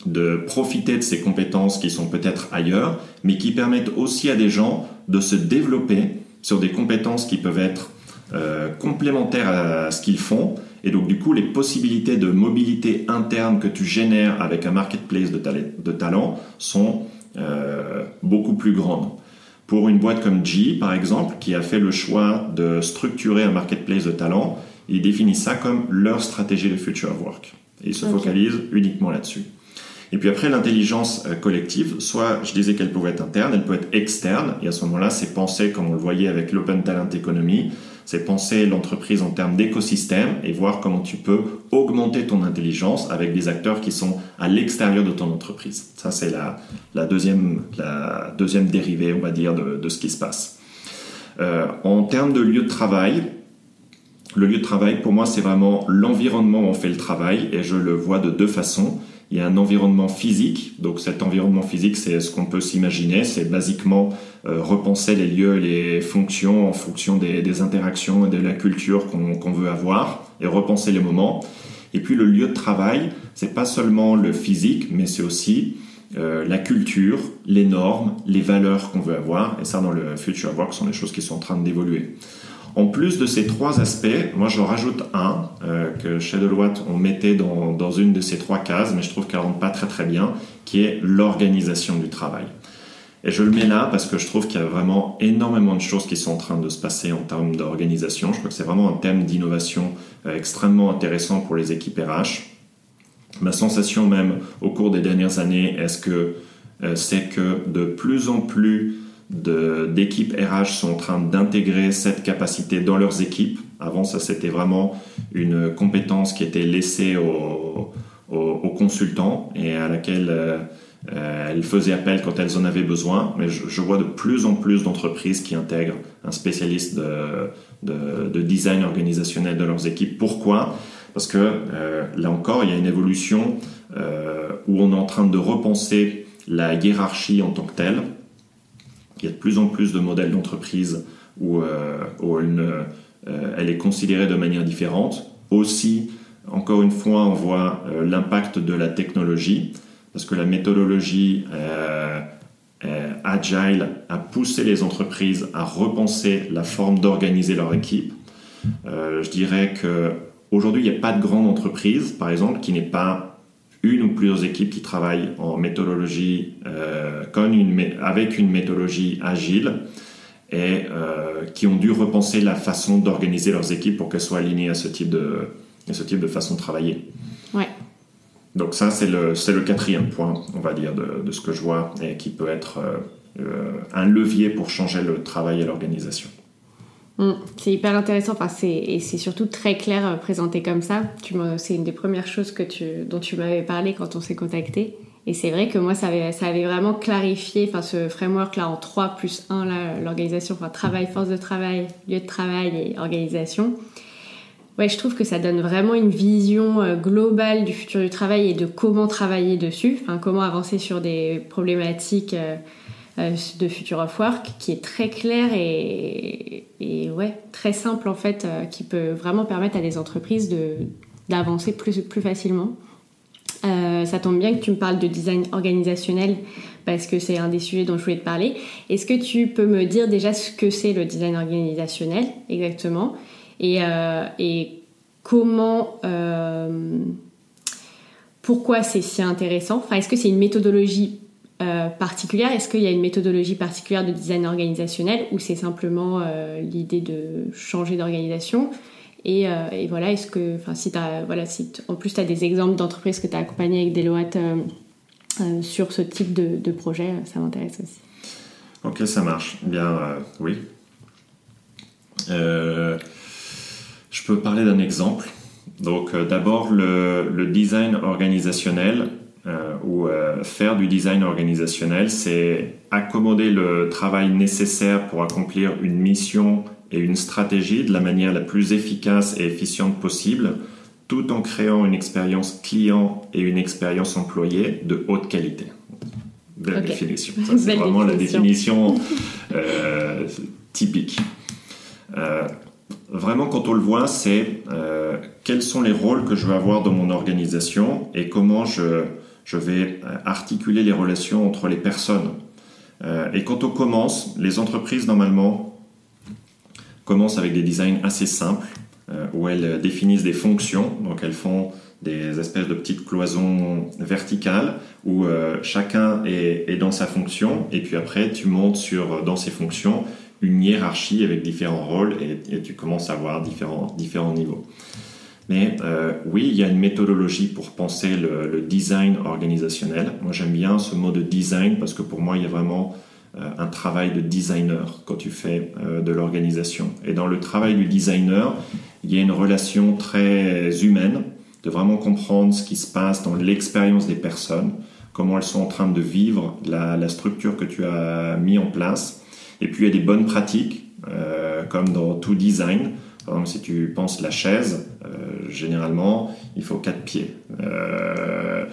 de profiter de ces compétences qui sont peut-être ailleurs, mais qui permettent aussi à des gens de se développer sur des compétences qui peuvent être euh, complémentaires à ce qu'ils font. Et donc du coup, les possibilités de mobilité interne que tu génères avec un marketplace de, de talent sont euh, beaucoup plus grandes. Pour une boîte comme G, par exemple, qui a fait le choix de structurer un marketplace de talents, ils définissent ça comme leur stratégie de future work. Et ils se focalisent uniquement là-dessus. Et puis après, l'intelligence euh, collective, soit je disais qu'elle pouvait être interne, elle peut être externe, et à ce moment-là, c'est penser, comme on le voyait avec l'Open Talent Economy, c'est penser l'entreprise en termes d'écosystème et voir comment tu peux augmenter ton intelligence avec des acteurs qui sont à l'extérieur de ton entreprise. Ça, c'est la, deuxième, la deuxième dérivée, on va dire, de, de ce qui se passe. Euh, en termes de lieu de travail, le lieu de travail, pour moi, c'est vraiment l'environnement où on fait le travail, et je le vois de deux façons. Il y a un environnement physique, donc cet environnement physique, c'est ce qu'on peut s'imaginer, c'est basiquement euh, repenser les lieux et les fonctions en fonction des, interactions et de la culture qu'on veut avoir, et repenser les moments. Et puis le lieu de travail, c'est pas seulement le physique, mais c'est aussi euh, la culture, les normes, les valeurs qu'on veut avoir, et ça dans le future work sont des choses qui sont en train d'évoluer. En plus de ces trois aspects, moi j'en rajoute un euh, que chez Deloitte on mettait dans, une de ces trois cases, mais je trouve qu'elle rentre pas très très bien, qui est l'organisation du travail. Et je le mets là parce que je trouve qu'il y a vraiment énormément de choses qui sont en train de se passer en termes d'organisation. Je crois que c'est vraiment un thème d'innovation euh, extrêmement intéressant pour les équipes RH. Ma sensation même au cours des dernières années, est-ce que euh, c'est que de plus en plus d'équipes RH sont en train d'intégrer cette capacité dans leurs équipes. Avant, ça c'était vraiment une compétence qui était laissée aux, consultants et à laquelle euh, elles faisaient appel quand elles en avaient besoin. Mais je, vois de plus en plus d'entreprises qui intègrent un spécialiste de, design organisationnel de leurs équipes. Pourquoi? Parce que euh, là encore, il y a une évolution euh, où on est en train de repenser la hiérarchie en tant que telle il y a de plus en plus de modèles d'entreprise où, euh, euh, elle, est considérée de manière différente. Aussi, encore une fois, on voit euh, l'impact de la technologie, parce que la méthodologie agile a poussé les entreprises à repenser la forme d'organiser leur équipe. je dirais que aujourd'hui, il n'y a pas de grande entreprise, par exemple, qui n'est pas une ou plusieurs équipes qui travaillent en méthodologie euh, avec une méthodologie agile et euh, qui ont dû repenser la façon d'organiser leurs équipes pour qu'elles soient alignées à ce type de, ce type de façon de travailler. Ouais. Donc ça, c'est le, le quatrième point, on va dire, de, de, ce que je vois et qui peut être euh, un levier pour changer le travail et l'organisation. Mm. c'est hyper intéressant, enfin, et c'est surtout très clair euh, présenté comme ça. C'est une des premières choses que tu, dont tu m'avais parlé quand on s'est contacté. Et c'est vrai que moi, ça avait, ça avait vraiment clarifié enfin, ce framework-là en 3 plus 1, l'organisation, enfin, travail, force de travail, lieu de travail et organisation. Ouais, je trouve que ça donne vraiment une vision euh, globale du futur du travail et de comment travailler dessus, enfin, comment avancer sur des problématiques euh, de Future of Work qui est très clair et, ouais, très simple en fait, euh, qui peut vraiment permettre à des entreprises d'avancer plus, plus facilement. Euh, ça tombe bien que tu me parles de design organisationnel parce que c'est un des sujets dont je voulais te parler. Est-ce que tu peux me dire déjà ce que c'est le design organisationnel exactement? Et, et comment, pourquoi c'est si intéressant? Enfin, est-ce que c'est une méthodologie euh, particulière Est-ce qu'il y a une méthodologie particulière de design organisationnel ou c'est simplement euh, l'idée de changer d'organisation? Et, euh, et, voilà, est-ce que, enfin, si as, voilà, si en plus tu as des exemples d'entreprises que tu as accompagnées avec Deloitte sur ce type de, projet, ça m'intéresse aussi. Ok, ça marche. Bien, oui. je peux parler d'un exemple. Donc, d'abord, le, design organisationnel, euh, ou euh, faire du design organisationnel, c'est accommoder le travail nécessaire pour accomplir une mission et une stratégie de la manière la plus efficace et efficiente possible, tout en créant une expérience client et une expérience employée de haute qualité. Belle définition. c'est vraiment la définition euh, typique. vraiment, quand on le voit, c'est quels sont les rôles que je veux avoir dans mon organisation et comment je je vais euh, articuler les relations entre les personnes. Euh, et quand on commence, les entreprises normalement commencent avec des designs assez simples, où elles définissent des fonctions. Donc elles font des espèces de petites cloisons verticales où chacun est, dans sa fonction et puis après tu montes sur dans ces fonctions une hiérarchie avec différents rôles et, tu commences à voir différents, différents niveaux. Mais euh, oui, il y a une méthodologie pour penser le, design organisationnel. Moi, j'aime bien ce mot de design parce que pour moi, il y a vraiment euh, un travail de designer quand tu fais euh, de l'organisation. Et dans le travail du designer, il y a une relation très humaine de vraiment comprendre ce qui se passe dans l'expérience des personnes, comment elles sont en train de vivre la, la structure que tu as mis en place. Et puis, il y a des bonnes pratiques, comme dans tout design par exemple, si tu penses la chaise, euh, généralement, il faut quatre pieds. Euh,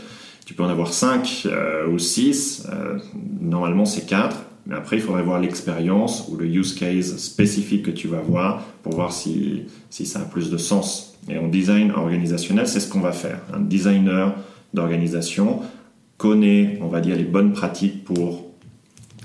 tu peux en avoir cinq euh, ou six. normalement, c'est quatre. Mais après, il faudrait voir l'expérience ou le use case spécifique que tu vas voir pour voir si, si ça a plus de sens. Et en design organisationnel, c'est ce qu'on va faire. Un designer d'organisation connaît, on va dire, les bonnes pratiques pour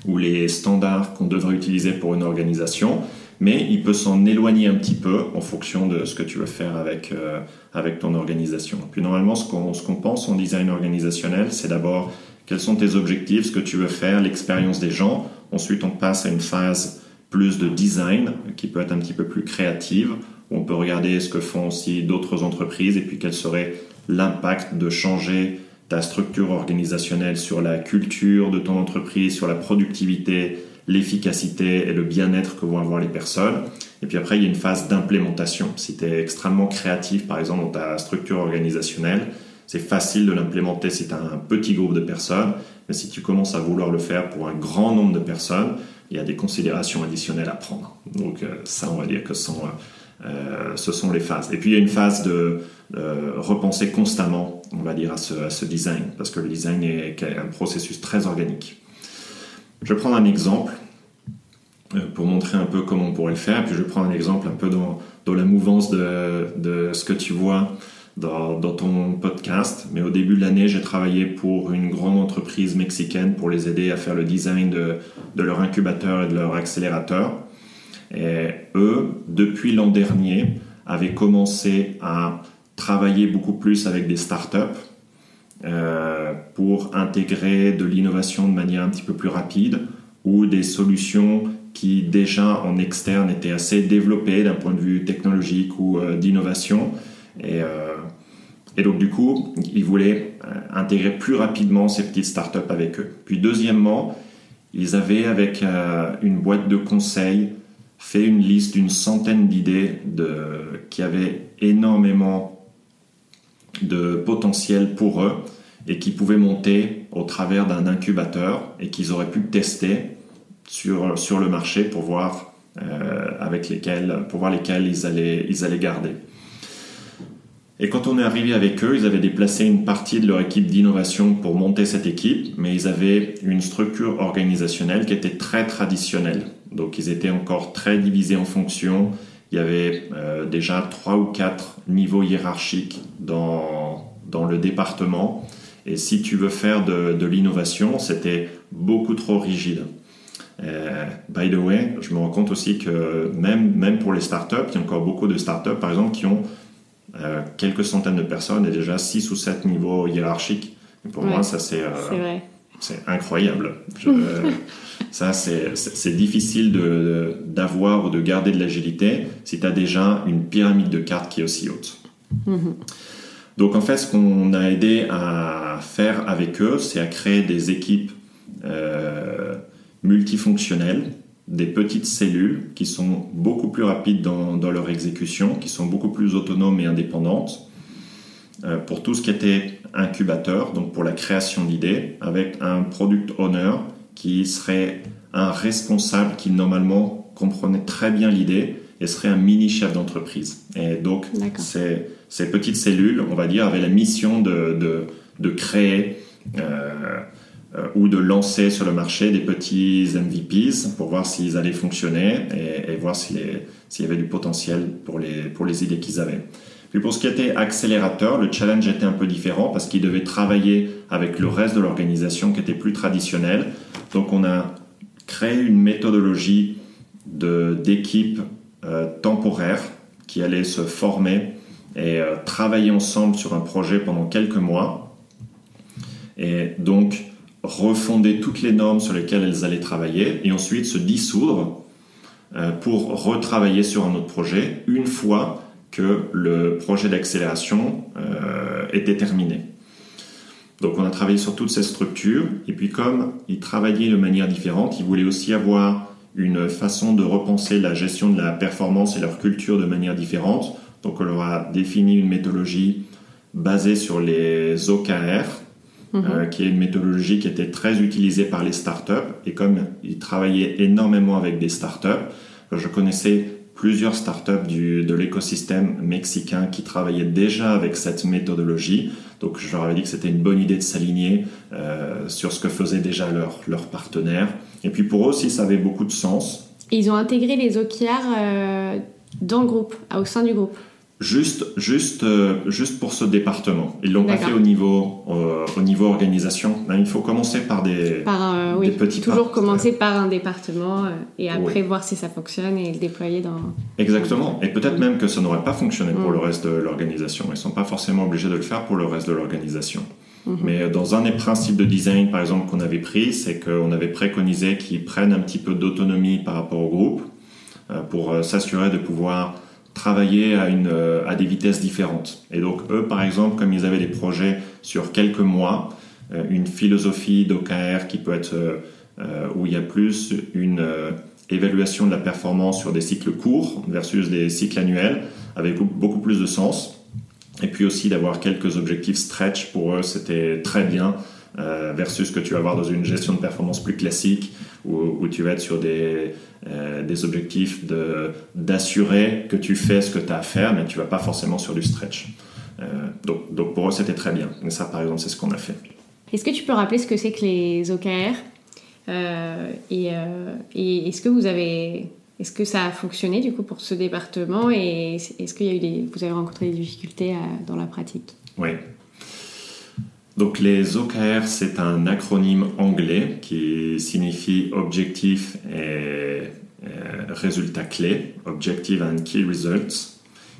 ou les standards qu'on devrait utiliser pour une organisation mais il peut s'en éloigner un petit peu en fonction de ce que tu veux faire avec, euh, avec ton organisation. Puis normalement, ce qu'on qu'on pense en design organisationnel, c'est d'abord quels sont tes objectifs, ce que tu veux faire, l'expérience des gens. Ensuite, on passe à une phase plus de design qui peut être un petit peu plus créative. On peut regarder ce que font aussi d'autres entreprises et puis quel serait l'impact de changer ta structure organisationnelle sur la culture de ton entreprise, sur la productivité, l'efficacité et le bien-être que vont avoir les personnes. Et puis après, il y a une phase d'implémentation. Si tu es extrêmement créatif, par exemple, dans ta structure organisationnelle, c'est facile de l'implémenter si tu as un petit groupe de personnes. Mais si tu commences à vouloir le faire pour un grand nombre de personnes, il y a des considérations additionnelles à prendre. Donc euh, ça, on va dire que ce sont, euh, ce sont les phases. Et puis il y a une phase de repenser constamment, on va dire, à ce, à ce design, parce que le design est un processus très organique. Je vais prendre un exemple euh, pour montrer un peu comment on pourrait le faire, puis je vais prendre un exemple un peu dans, la mouvance de, ce que tu vois dans, dans, ton podcast. Mais au début de l'année, j'ai travaillé pour une grande entreprise mexicaine pour les aider à faire le design de, de leur incubateur et de leur accélérateur. Et eux, depuis l'an dernier, avaient commencé à travailler beaucoup plus avec des startups euh, pour intégrer de l'innovation de manière un petit peu plus rapide ou des solutions qui déjà en externe étaient assez développées d'un point de vue technologique ou euh, d'innovation. Et, euh, et, donc du coup, ils voulaient intégrer plus rapidement ces petites startups avec eux. Puis deuxièmement, ils avaient avec une boîte de conseils fait une liste d'une centaine d'idées qui avaient énormément de potentiel pour eux et qui pouvaient monter au travers d'un incubateur et qu'ils auraient pu tester sur, sur le marché pour voir, euh, avec lesquels, pour voir lesquels ils allaient, ils allaient garder. Et quand on est arrivé avec eux, ils avaient déplacé une partie de leur équipe d'innovation pour monter cette équipe, mais ils avaient une structure organisationnelle qui était très traditionnelle. Donc ils étaient encore très divisés en fonctions, il y avait euh, déjà trois ou quatre niveaux hiérarchiques dans, dans le département. Et si tu veux faire de, de l'innovation, c'était beaucoup trop rigide. Euh, by the way, je me rends compte aussi que même, même pour les startups, il y a encore beaucoup de startups, par exemple, qui ont euh, quelques centaines de personnes et déjà six ou sept niveaux hiérarchiques. Et pour moi, ça c'est euh, c'est incroyable. ça, c'est difficile d'avoir ou de garder de l'agilité si tu as déjà une pyramide de cartes qui est aussi haute. Mm-hmm. Donc en fait, ce qu'on a aidé à faire avec eux, c'est à créer des équipes euh, multifonctionnelles, des petites cellules qui sont beaucoup plus rapides dans, dans, leur exécution, qui sont beaucoup plus autonomes et indépendantes euh, pour tout ce qui était incubateur, donc pour la création d'idées, avec un product owner qui serait un responsable qui normalement comprenait très bien l'idée et serait un mini chef d'entreprise. Et donc, ces petites cellules, on va dire, avaient la mission de, de, de créer euh, euh, ou de lancer sur le marché des petits MVPs pour voir s'ils allaient fonctionner et, et voir s'il y avait du potentiel pour les, pour les idées qu'ils avaient. Puis pour ce qui était accélérateur, le challenge était un peu différent parce qu'ils devaient travailler avec le reste de l'organisation qui était plus traditionnelle. Donc on a créé une méthodologie d'équipe euh, temporaire qui allaient se former et euh, travailler ensemble sur un projet pendant quelques mois. Et donc refonder toutes les normes sur lesquelles elles allaient travailler et ensuite se dissoudre euh, pour retravailler sur un autre projet une fois que le projet d'accélération euh, était terminé. Donc on a travaillé sur toutes ces structures et puis comme ils travaillaient de manière différente, ils voulaient aussi avoir une façon de repenser la gestion de la performance et leur culture de manière différente. Donc on leur a défini une méthodologie basée sur les OKR, mhm. euh, qui est une méthodologie qui était très utilisée par les startups. Et comme ils travaillaient énormément avec des startups, je connaissais plusieurs startups du, de l'écosystème mexicain qui travaillaient déjà avec cette méthodologie. Donc je leur avais dit que c'était une bonne idée de s'aligner euh, sur ce que faisaient déjà leurs leur partenaires. Et puis pour eux aussi, ça avait beaucoup de sens. ils ont intégré les OKR euh, dans le groupe, au sein du groupe Juste, juste, euh, juste pour ce département. Ils l'ont pas fait au niveau, euh, au niveau organisation. il faut commencer par des, par, oui, petits Toujours commencer par un département et après voir si ça fonctionne et le déployer dans. Exactement. Et peut-être même que ça n'aurait pas fonctionné pour mm. le reste de l'organisation. Ils sont pas forcément obligés de le faire pour le reste de l'organisation. Mhm. Mais dans un des principes de design, par exemple, qu'on avait pris, c'est qu'on avait préconisé qu'ils prennent un petit peu d'autonomie par rapport au groupe euh, pour euh, s'assurer de pouvoir travailler à, une, euh, à des vitesses différentes. Et donc, eux, par exemple, comme ils avaient des projets sur quelques mois, une philosophie d'OKR qui peut être où il y a plus une évaluation de la performance sur des cycles courts versus des cycles annuels, avec beaucoup plus de sens. Et puis aussi d'avoir quelques objectifs stretch pour eux, c'était très bien. Euh, versus ce que tu vas avoir dans une gestion de performance plus classique où, tu vas être sur des, euh, des objectifs d'assurer que tu fais ce que tu as à faire, mais tu vas pas forcément sur du stretch. Euh, donc, donc, pour eux, c'était très bien. Et ça, par exemple, c'est ce qu'on a fait. Est-ce que tu peux rappeler ce que c'est que les OKR et, et est-ce que vous avez est-ce que ça a fonctionné du coup pour ce département? Et est-ce qu'il y a eu des, vous avez rencontré des difficultés euh, dans la pratique? Oui. Donc les OKR, c'est un acronyme anglais qui signifie objectif et résultat clé, Objective and Key Results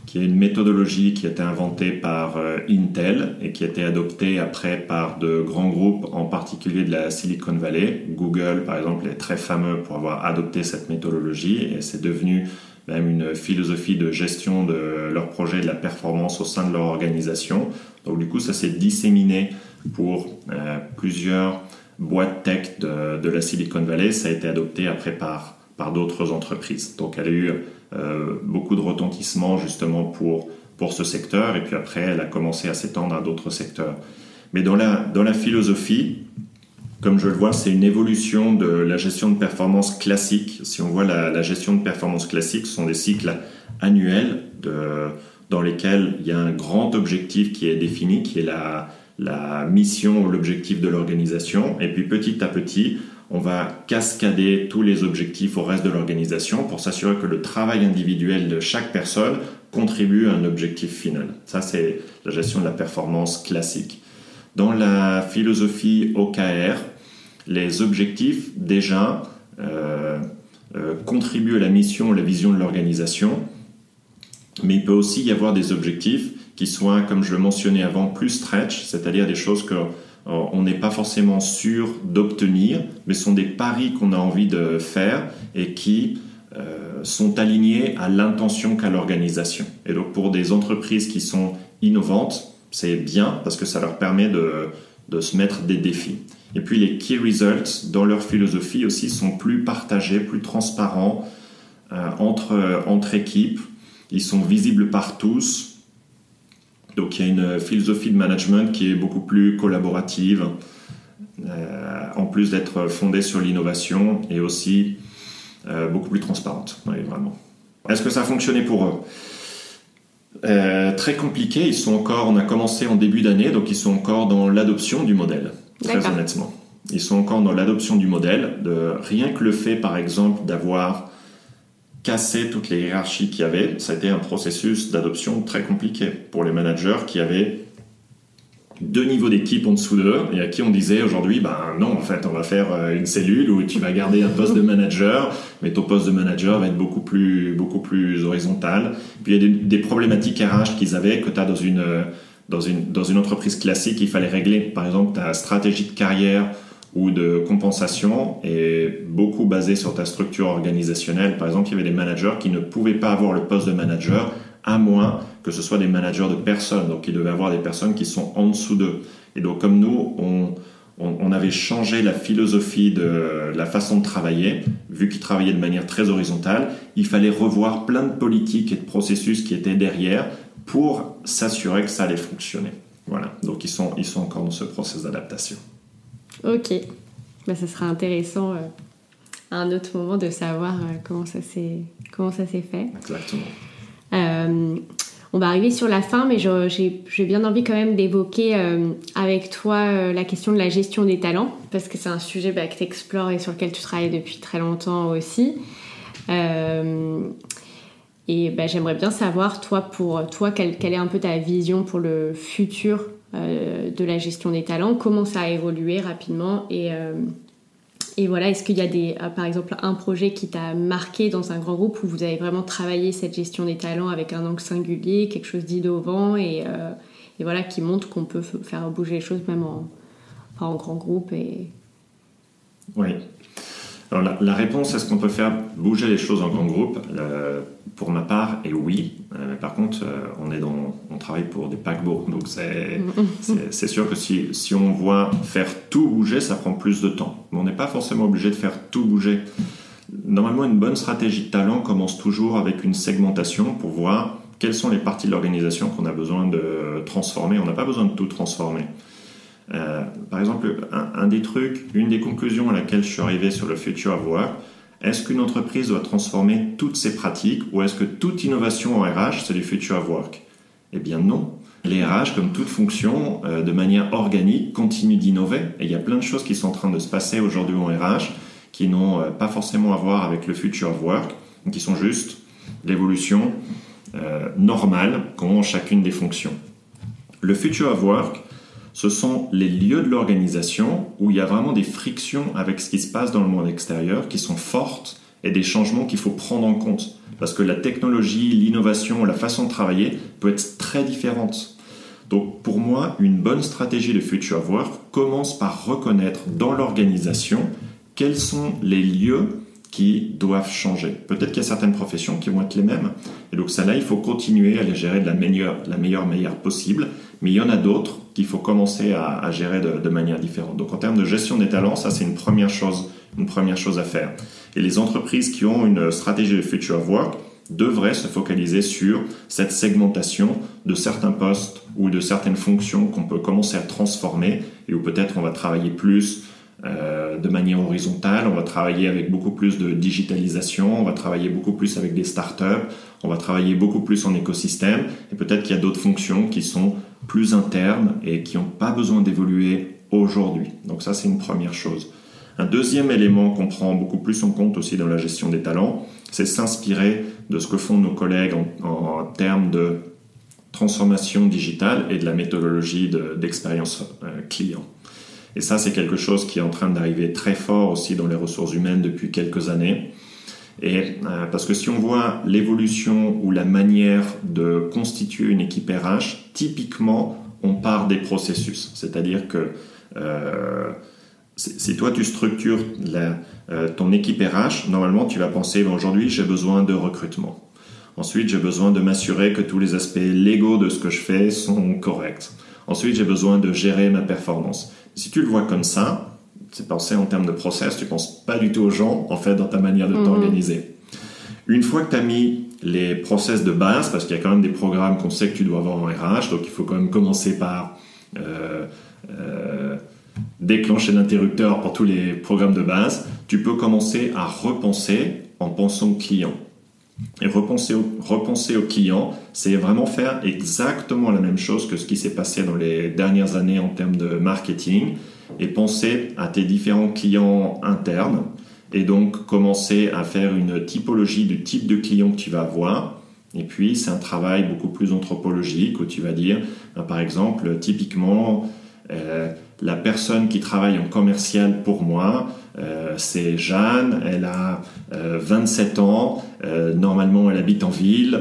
qui est une méthodologie qui a été inventée par euh, Intel et qui a été adoptée après par de grands groupes, en particulier de la Silicon Valley. Google, par exemple, est très fameux pour avoir adopté cette méthodologie et c'est devenu même une philosophie de gestion de leur projet de la performance au sein de leur organisation. Donc du coup, ça s'est disséminé pour euh, plusieurs boîtes tech de, de, la Silicon Valley. Ça a été adopté après par, par d'autres entreprises. Donc elle a eu euh, beaucoup de retentissement justement pour, pour ce secteur, et puis après, elle a commencé à s'étendre à d'autres secteurs. Mais dans la, dans la philosophie, comme je le vois, c'est une évolution de la gestion de performance classique. Si on voit la, la gestion de performance classique, ce sont des cycles annuels de, dans lesquels il y a un grand objectif qui est défini, qui est la, la mission ou l'objectif de l'organisation. Et puis petit à petit, on va cascader tous les objectifs au reste de l'organisation pour s'assurer que le travail individuel de chaque personne contribue à un objectif final. Ça, c'est la gestion de la performance classique. Dans la philosophie OKR, les objectifs, déjà, euh, euh, contribuent à la mission, à la vision de l'organisation, mais il peut aussi y avoir des objectifs qui soient, comme je le mentionnais avant, plus stretch, c'est-à-dire des choses que on n'est pas forcément sûr d'obtenir, mais sont des paris qu'on a envie de faire et qui euh, sont alignés à l'intention qu'a l'organisation. Et donc pour des entreprises qui sont innovantes, c'est bien parce que ça leur permet de, se mettre des défis. Et puis les key results, dans leur philosophie aussi, sont plus partagés, plus transparents euh, entre, entre équipes. Ils sont visibles par tous, donc il y a une philosophie de management qui est beaucoup plus collaborative, euh, en plus d'être fondée sur l'innovation et aussi euh, beaucoup plus transparente. vraiment. Est-ce que ça a fonctionné pour eux? Euh, Très compliqué. Ils sont encore. On a commencé en début d'année, donc ils sont encore dans l'adoption du modèle. Très honnêtement, ils sont encore dans l'adoption du modèle. De rien que le fait, par exemple, d'avoir casser toutes les hiérarchies qu'il y avait. Ça a été un processus d'adoption très compliqué pour les managers qui avaient deux niveaux d'équipe en dessous d'eux et à qui on disait aujourd'hui, ben non, en fait, on va faire euh, une cellule où tu vas garder un poste de manager, mais ton poste de manager va être beaucoup plus, beaucoup plus horizontal. Puis il y a des, problématiques RH qu'ils avaient que tu as dans une, dans, une, dans une entreprise classique, il fallait régler. Par exemple, ta stratégie de carrière ou de compensation est beaucoup basée sur ta structure organisationnelle. Par exemple, il y avait des managers qui ne pouvaient pas avoir le poste de manager à moins que ce soit des managers de personnes. Donc, ils devaient avoir des personnes qui sont en dessous d'eux. Et donc, comme nous, on, on, avait changé la philosophie de la façon de travailler, vu qu'ils travaillaient de manière très horizontale, il fallait revoir plein de politiques et de processus qui étaient derrière pour s'assurer que ça allait fonctionner. Voilà, donc ils sont, ils sont encore dans ce processus d'adaptation. Ok, bah, ça sera intéressant euh, à un autre moment de savoir euh, comment ça s'est fait. Exactement. Euh, on va arriver sur la fin, mais j'ai bien envie quand même d'évoquer euh, avec toi euh, la question de la gestion des talents, parce que c'est un sujet bah, que tu explores et sur lequel tu travailles depuis très longtemps aussi. et bah, j'aimerais bien savoir, toi, pour toi, quelle, quelle, est un peu ta vision pour le futur de la gestion des talents, comment ça a évolué rapidement et et voilà, est-ce qu'il y a des, euh, par exemple un projet qui t'a marqué dans un grand groupe où vous avez vraiment travaillé cette gestion des talents avec un angle singulier, quelque chose d'innovant et, euh, et, voilà, qui montre qu'on peut faire bouger les choses même en, en grand groupe et... Oui, alors la, réponse, est-ce qu'on peut faire bouger les choses en grand groupe euh, Pour ma part, est oui. Euh, par contre, euh, on, est dans, on travaille pour des paquebots. Donc c'est sûr que si, si, on voit faire tout bouger, ça prend plus de temps. Mais on n'est pas forcément obligé de faire tout bouger. Normalement, une bonne stratégie de talent commence toujours avec une segmentation pour voir quelles sont les parties de l'organisation qu'on a besoin de transformer. On n'a pas besoin de tout transformer. Euh, par exemple, un, des trucs, une des conclusions à laquelle je suis arrivé sur le Future of Work, est-ce qu'une entreprise doit transformer toutes ses pratiques ou est-ce que toute innovation en RH, c'est du Future of Work Eh bien non. Les RH, comme toute fonction, euh, de manière organique, continuent d'innover. Et il y a plein de choses qui sont en train de se passer aujourd'hui en RH qui n'ont euh, pas forcément à voir avec le Future of Work, qui sont juste l'évolution normale qu'ont chacune des fonctions. Le Future of Work, ce sont les lieux de l'organisation où il y a vraiment des frictions avec ce qui se passe dans le monde extérieur qui sont fortes et des changements qu'il faut prendre en compte. Parce que la technologie, l'innovation, la façon de travailler peut être très différente. Donc pour moi, une bonne stratégie de Future Work commence par reconnaître dans l'organisation quels sont les lieux qui doivent changer. Peut-être qu'il y a certaines professions qui vont être les mêmes. Et donc ça là, il faut continuer à les gérer de la meilleure, la meilleure manière possible. Mais il y en a d'autres qu'il faut commencer à, gérer de, manière différente. Donc en termes de gestion des talents, ça c'est une première chose, une première chose à faire. Et les entreprises qui ont une stratégie de future work devraient se focaliser sur cette segmentation de certains postes ou de certaines fonctions qu'on peut commencer à transformer et où peut-être on va travailler plus euh, de manière horizontale, on va travailler avec beaucoup plus de digitalisation, on va travailler beaucoup plus avec des startups, on va travailler beaucoup plus en écosystème et peut-être qu'il y a d'autres fonctions qui sont plus internes et qui n'ont pas besoin d'évoluer aujourd'hui. Donc ça, c'est une première chose. Un deuxième élément qu'on prend beaucoup plus en compte aussi dans la gestion des talents, c'est s'inspirer de ce que font nos collègues en, termes de transformation digitale et de la méthodologie d'expérience euh, client. Et ça, c'est quelque chose qui est en train d'arriver très fort aussi dans les ressources humaines depuis quelques années. Et euh, parce que si on voit l'évolution ou la manière de constituer une équipe RH, typiquement, on part des processus. C'est-à-dire que euh, si toi tu structures euh, ton équipe RH, normalement tu vas penser aujourd'hui j'ai besoin de recrutement. Ensuite j'ai besoin de m'assurer que tous les aspects légaux de ce que je fais sont corrects. Ensuite j'ai besoin de gérer ma performance. Si tu le vois comme ça, c'est penser en termes de process, tu penses pas du tout aux gens, en fait, dans ta manière de mhm. t'organiser. Une fois que tu as mis les process de base, parce qu'il y a quand même des programmes qu'on sait que tu dois avoir en RH, donc il faut quand même commencer par euh, euh, déclencher l'interrupteur pour tous les programmes de base, tu peux commencer à repenser en pensant au client. Et repenser au, repenser au client, c'est vraiment faire exactement la même chose que ce qui s'est passé dans les dernières années en termes de marketing et penser à tes différents clients internes et donc commencer à faire une typologie du type de client que tu vas avoir. Et puis, c'est un travail beaucoup plus anthropologique où tu vas dire, ben, par exemple, typiquement, euh, la personne qui travaille en commercial pour moi, euh, c'est Jeanne, elle a 27 ans, normalement elle habite en ville,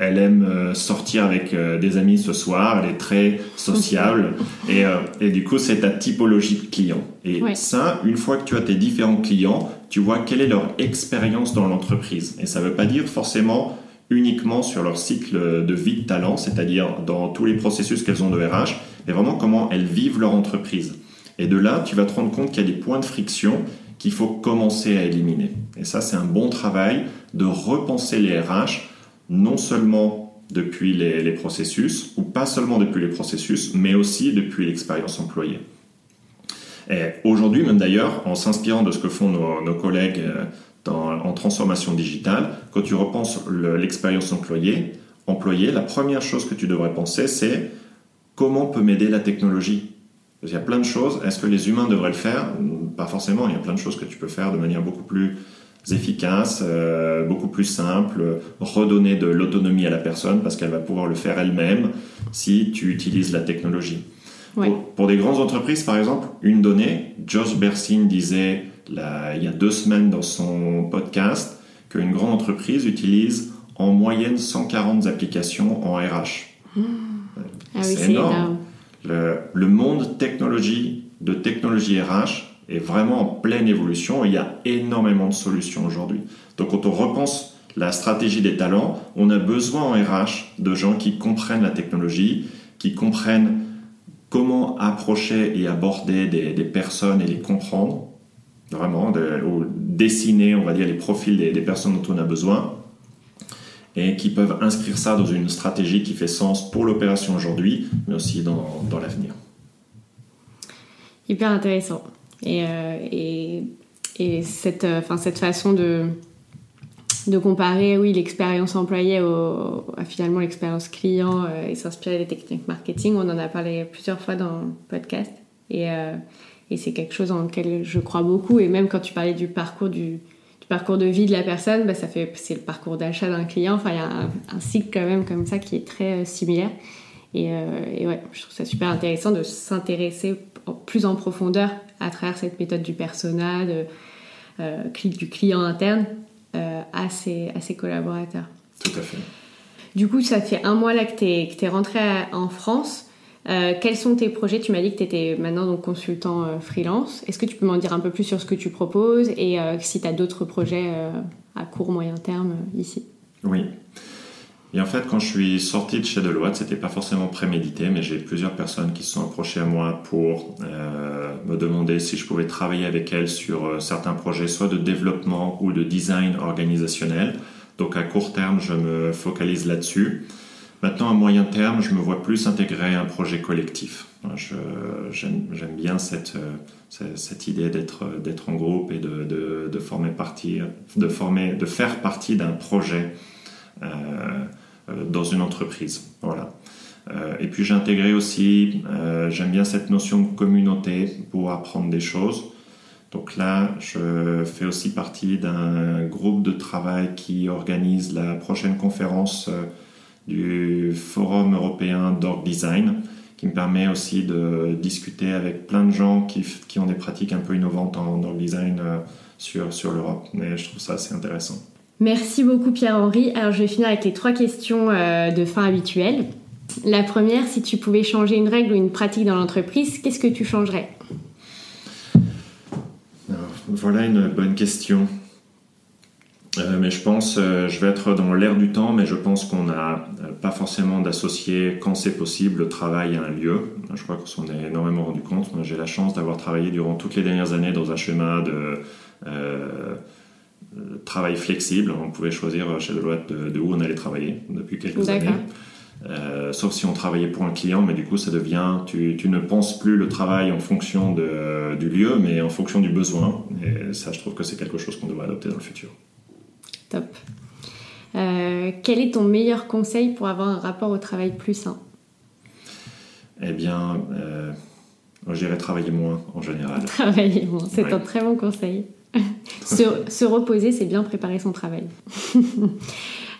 elle aime sortir avec des amis ce soir, elle est très sociable. Et, et du coup c'est ta typologie de client. Et ça, une fois que tu as tes différents clients, tu vois quelle est leur expérience dans l'entreprise. Et ça ne veut pas dire forcément uniquement sur leur cycle de vie de talent, c'est-à-dire dans tous les processus qu'elles ont de RH, mais vraiment comment elles vivent leur entreprise. Et de là, tu vas te rendre compte qu'il y a des points de friction qu'il faut commencer à éliminer. Et ça, c'est un bon travail de repenser les RH, non seulement depuis les, les processus, ou pas seulement depuis les processus, mais aussi depuis l'expérience employée. Et aujourd'hui, même d'ailleurs, en s'inspirant de ce que font nos, collègues euh, en transformation digitale, quand tu repenses l'expérience employée, employée, la première chose que tu devrais penser, c'est comment peut m'aider la technologie? Il y a plein de choses. Est-ce que les humains devraient le faire? Pas forcément. Il y a plein de choses que tu peux faire de manière beaucoup plus efficace, euh, beaucoup plus simple, redonner de l'autonomie à la personne parce qu'elle va pouvoir le faire elle-même si tu utilises la technologie. Pour, des grandes entreprises, par exemple, une donnée, Josh Bersin disait il y a deux semaines dans son podcast qu'une grande entreprise utilise en moyenne 140 applications en RH. Mmh. Ah c'est énorme. Le, monde technologie, de technologie RH est vraiment en pleine évolution il y a énormément de solutions aujourd'hui. Donc quand on repense la stratégie des talents, on a besoin en RH de gens qui comprennent la technologie, qui comprennent comment approcher et aborder des, personnes et les comprendre, vraiment, ou dessiner, on va dire, les profils des, personnes dont on a besoin, et qui peuvent inscrire ça dans une stratégie qui fait sens pour l'opération aujourd'hui, mais aussi dans, l'avenir. Hyper intéressant. Et, euh, et, cette, euh, cette façon de, de comparer oui l'expérience employée à finalement l'expérience client euh, et s'inspirer des techniques marketing. On en a parlé plusieurs fois dans le podcast et, et c'est quelque chose en lequel je crois beaucoup. Et même quand tu parlais du parcours du, parcours de vie de la personne, bah, ça fait c'est le parcours d'achat d'un client. Enfin, il y a un, cycle quand même comme ça qui est très euh, similaire. Et, et, ouais, je trouve ça super intéressant de s'intéresser plus en profondeur à travers cette méthode du persona, de, du client interne euh, à, ses, collaborateurs. Tout à fait. Du coup, ça fait un mois là que tu es, rentré en France. Euh, quels sont tes projets? Tu m'as dit que tu étais maintenant consultant euh, freelance. Est-ce que tu peux m'en dire un peu plus sur ce que tu proposes et si tu as d'autres projets à court, moyen terme ici? Oui. Et en fait, quand je suis sorti de chez Deloitte, c'était pas forcément prémédité, mais j'ai plusieurs personnes qui se sont approchées à moi pour euh, me demander si je pouvais travailler avec elles sur euh, certains projets, soit de développement ou de design organisationnel. Donc à court terme, je me focalise là-dessus. Maintenant, à moyen terme, je me vois plus intégrer un projet collectif. J'aime bien cette, euh, idée d'être en groupe et de, former partie, de, former, de faire partie d'un projet. Euh, euh, dans une entreprise. Voilà. Euh, et puis j'ai intégré aussi, euh, j'aime bien cette notion de communauté pour apprendre des choses. Donc là, je fais aussi partie d'un groupe de travail qui organise la prochaine conférence du Forum européen d'org design, qui me permet aussi de discuter avec plein de gens qui, qui ont des pratiques un peu innovantes en org design sur, sur l'Europe. Mais je trouve ça assez intéressant. Merci beaucoup Pierre-Henri. Alors je vais finir avec les trois questions euh, de fin habituelles. La première, si tu pouvais changer une règle ou une pratique dans l'entreprise, qu'est-ce que tu changerais? Voilà une bonne question. Euh, mais je pense, euh, je vais être dans l'air du temps, mais je pense qu'on n'a pas forcément d'associer, quand c'est possible, le travail à un lieu. Je crois qu'on s'en est énormément rendu compte. J'ai la chance d'avoir travaillé durant toutes les dernières années dans un schéma de euh, travail flexible. On pouvait choisir chez Deloitte de, de où on allait travailler depuis quelques années. Euh, sauf si on travaillait pour un client, mais du coup, ça devient, tu, tu ne penses plus le travail en fonction de, du lieu, mais en fonction du besoin. Et ça, je trouve que c'est quelque chose qu'on devrait adopter dans le futur. Top. Euh, quel est ton meilleur conseil pour avoir un rapport au travail plus sain? Eh bien, euh, j'irai travailler moins en général. Travailler moins, c'est un très bon conseil se, reposer, c'est bien préparer son travail.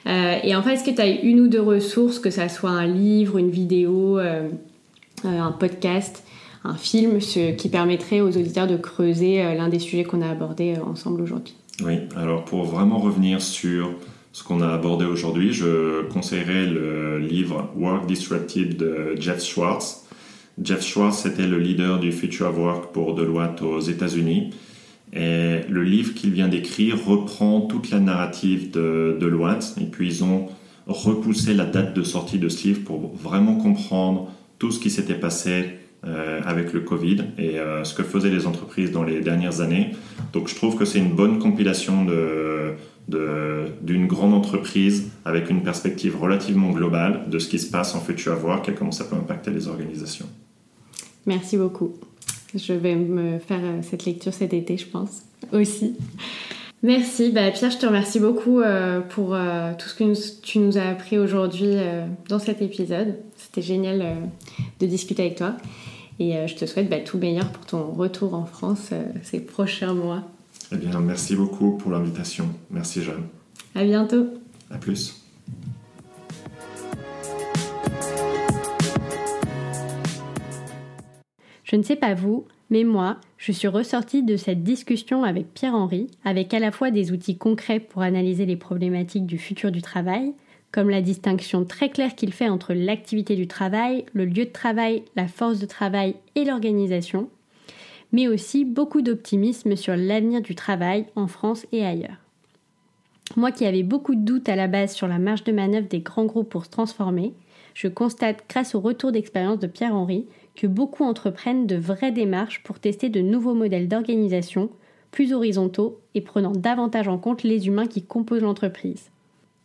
et enfin, est-ce que tu as une ou deux ressources, que ça soit un livre, une vidéo, un podcast, un film, ce qui permettrait aux auditeurs de creuser l'un des sujets qu'on a abordés ensemble aujourd'hui? Oui, alors pour vraiment revenir sur ce qu'on a abordé aujourd'hui, je conseillerais le livre Work Disrupted de Jeff Schwartz. Jeff Schwartz était le leader du Future of Work pour Deloitte aux États-Unis. Et le livre qu'il vient d'écrire reprend toute la narrative de Deloitte. Et puis ils ont repoussé la date de sortie de ce livre pour vraiment comprendre tout ce qui s'était passé euh, avec le Covid et euh, ce que faisaient les entreprises dans les dernières années. Donc je trouve que c'est une bonne compilation d'une grande entreprise avec une perspective relativement globale de ce qui se passe en futur à voir et comment ça peut impacter les organisations. Merci beaucoup. Je vais me faire euh, cette lecture cet été, je pense, aussi. Merci. Bah, Pierre, je te remercie beaucoup pour tout ce que tu nous as appris aujourd'hui dans cet épisode. C'était génial de discuter avec toi. Et je te souhaite bah, tout meilleur pour ton retour en France ces prochains mois. Eh bien, merci beaucoup pour l'invitation. Merci, Jeanne. À bientôt. À plus. Je ne sais pas vous, mais moi, je suis ressortie de cette discussion avec Pierre-Henri avec à la fois des outils concrets pour analyser les problématiques du futur du travail, comme la distinction très claire qu'il fait entre l'activité du travail, le lieu de travail, la force de travail et l'organisation, mais aussi beaucoup d'optimisme sur l'avenir du travail en France et ailleurs. Moi qui avais beaucoup de doutes à la base sur la marge de manœuvre des grands groupes pour se transformer, je constate grâce au retour d'expérience de Pierre-Henri que beaucoup entreprennent de vraies démarches pour tester de nouveaux modèles d'organisation plus horizontaux et prenant davantage en compte les humains qui composent l'entreprise.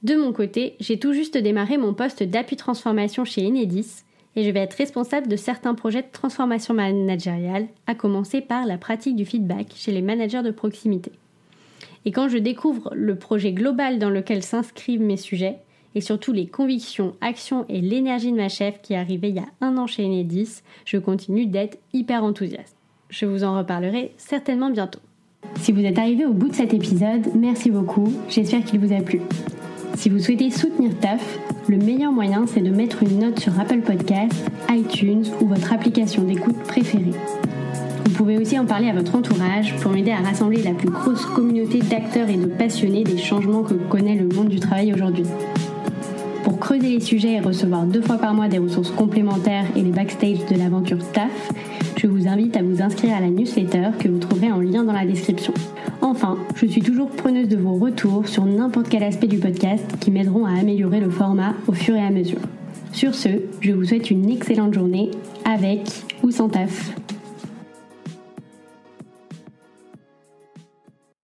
De mon côté, j'ai tout juste démarré mon poste d'appui transformation chez Enedis et je vais être responsable de certains projets de transformation managériale, à commencer par la pratique du feedback chez les managers de proximité. Et quand je découvre le projet global dans lequel s'inscrivent mes sujets, et surtout les convictions, actions et l'énergie de ma chef qui est arrivée il y a un an chez Enedis, je continue d'être hyper enthousiaste. Je vous en reparlerai certainement bientôt. Si vous êtes arrivé au bout de cet épisode, merci beaucoup, j'espère qu'il vous a plu. Si vous souhaitez soutenir TAF, le meilleur moyen c'est de mettre une note sur Apple Podcasts, iTunes ou votre application d'écoute préférée. Vous pouvez aussi en parler à votre entourage pour m'aider à rassembler la plus grosse communauté d'acteurs et de passionnés des changements que connaît le monde du travail aujourd'hui. Pour creuser les sujets et recevoir deux fois par mois des ressources complémentaires et les backstage de l'aventure TAF, je vous invite à vous inscrire à la newsletter que vous trouverez en lien dans la description. Enfin, je suis toujours preneuse de vos retours sur n'importe quel aspect du podcast qui m'aideront à améliorer le format au fur et à mesure. Sur ce, je vous souhaite une excellente journée avec ou sans taf.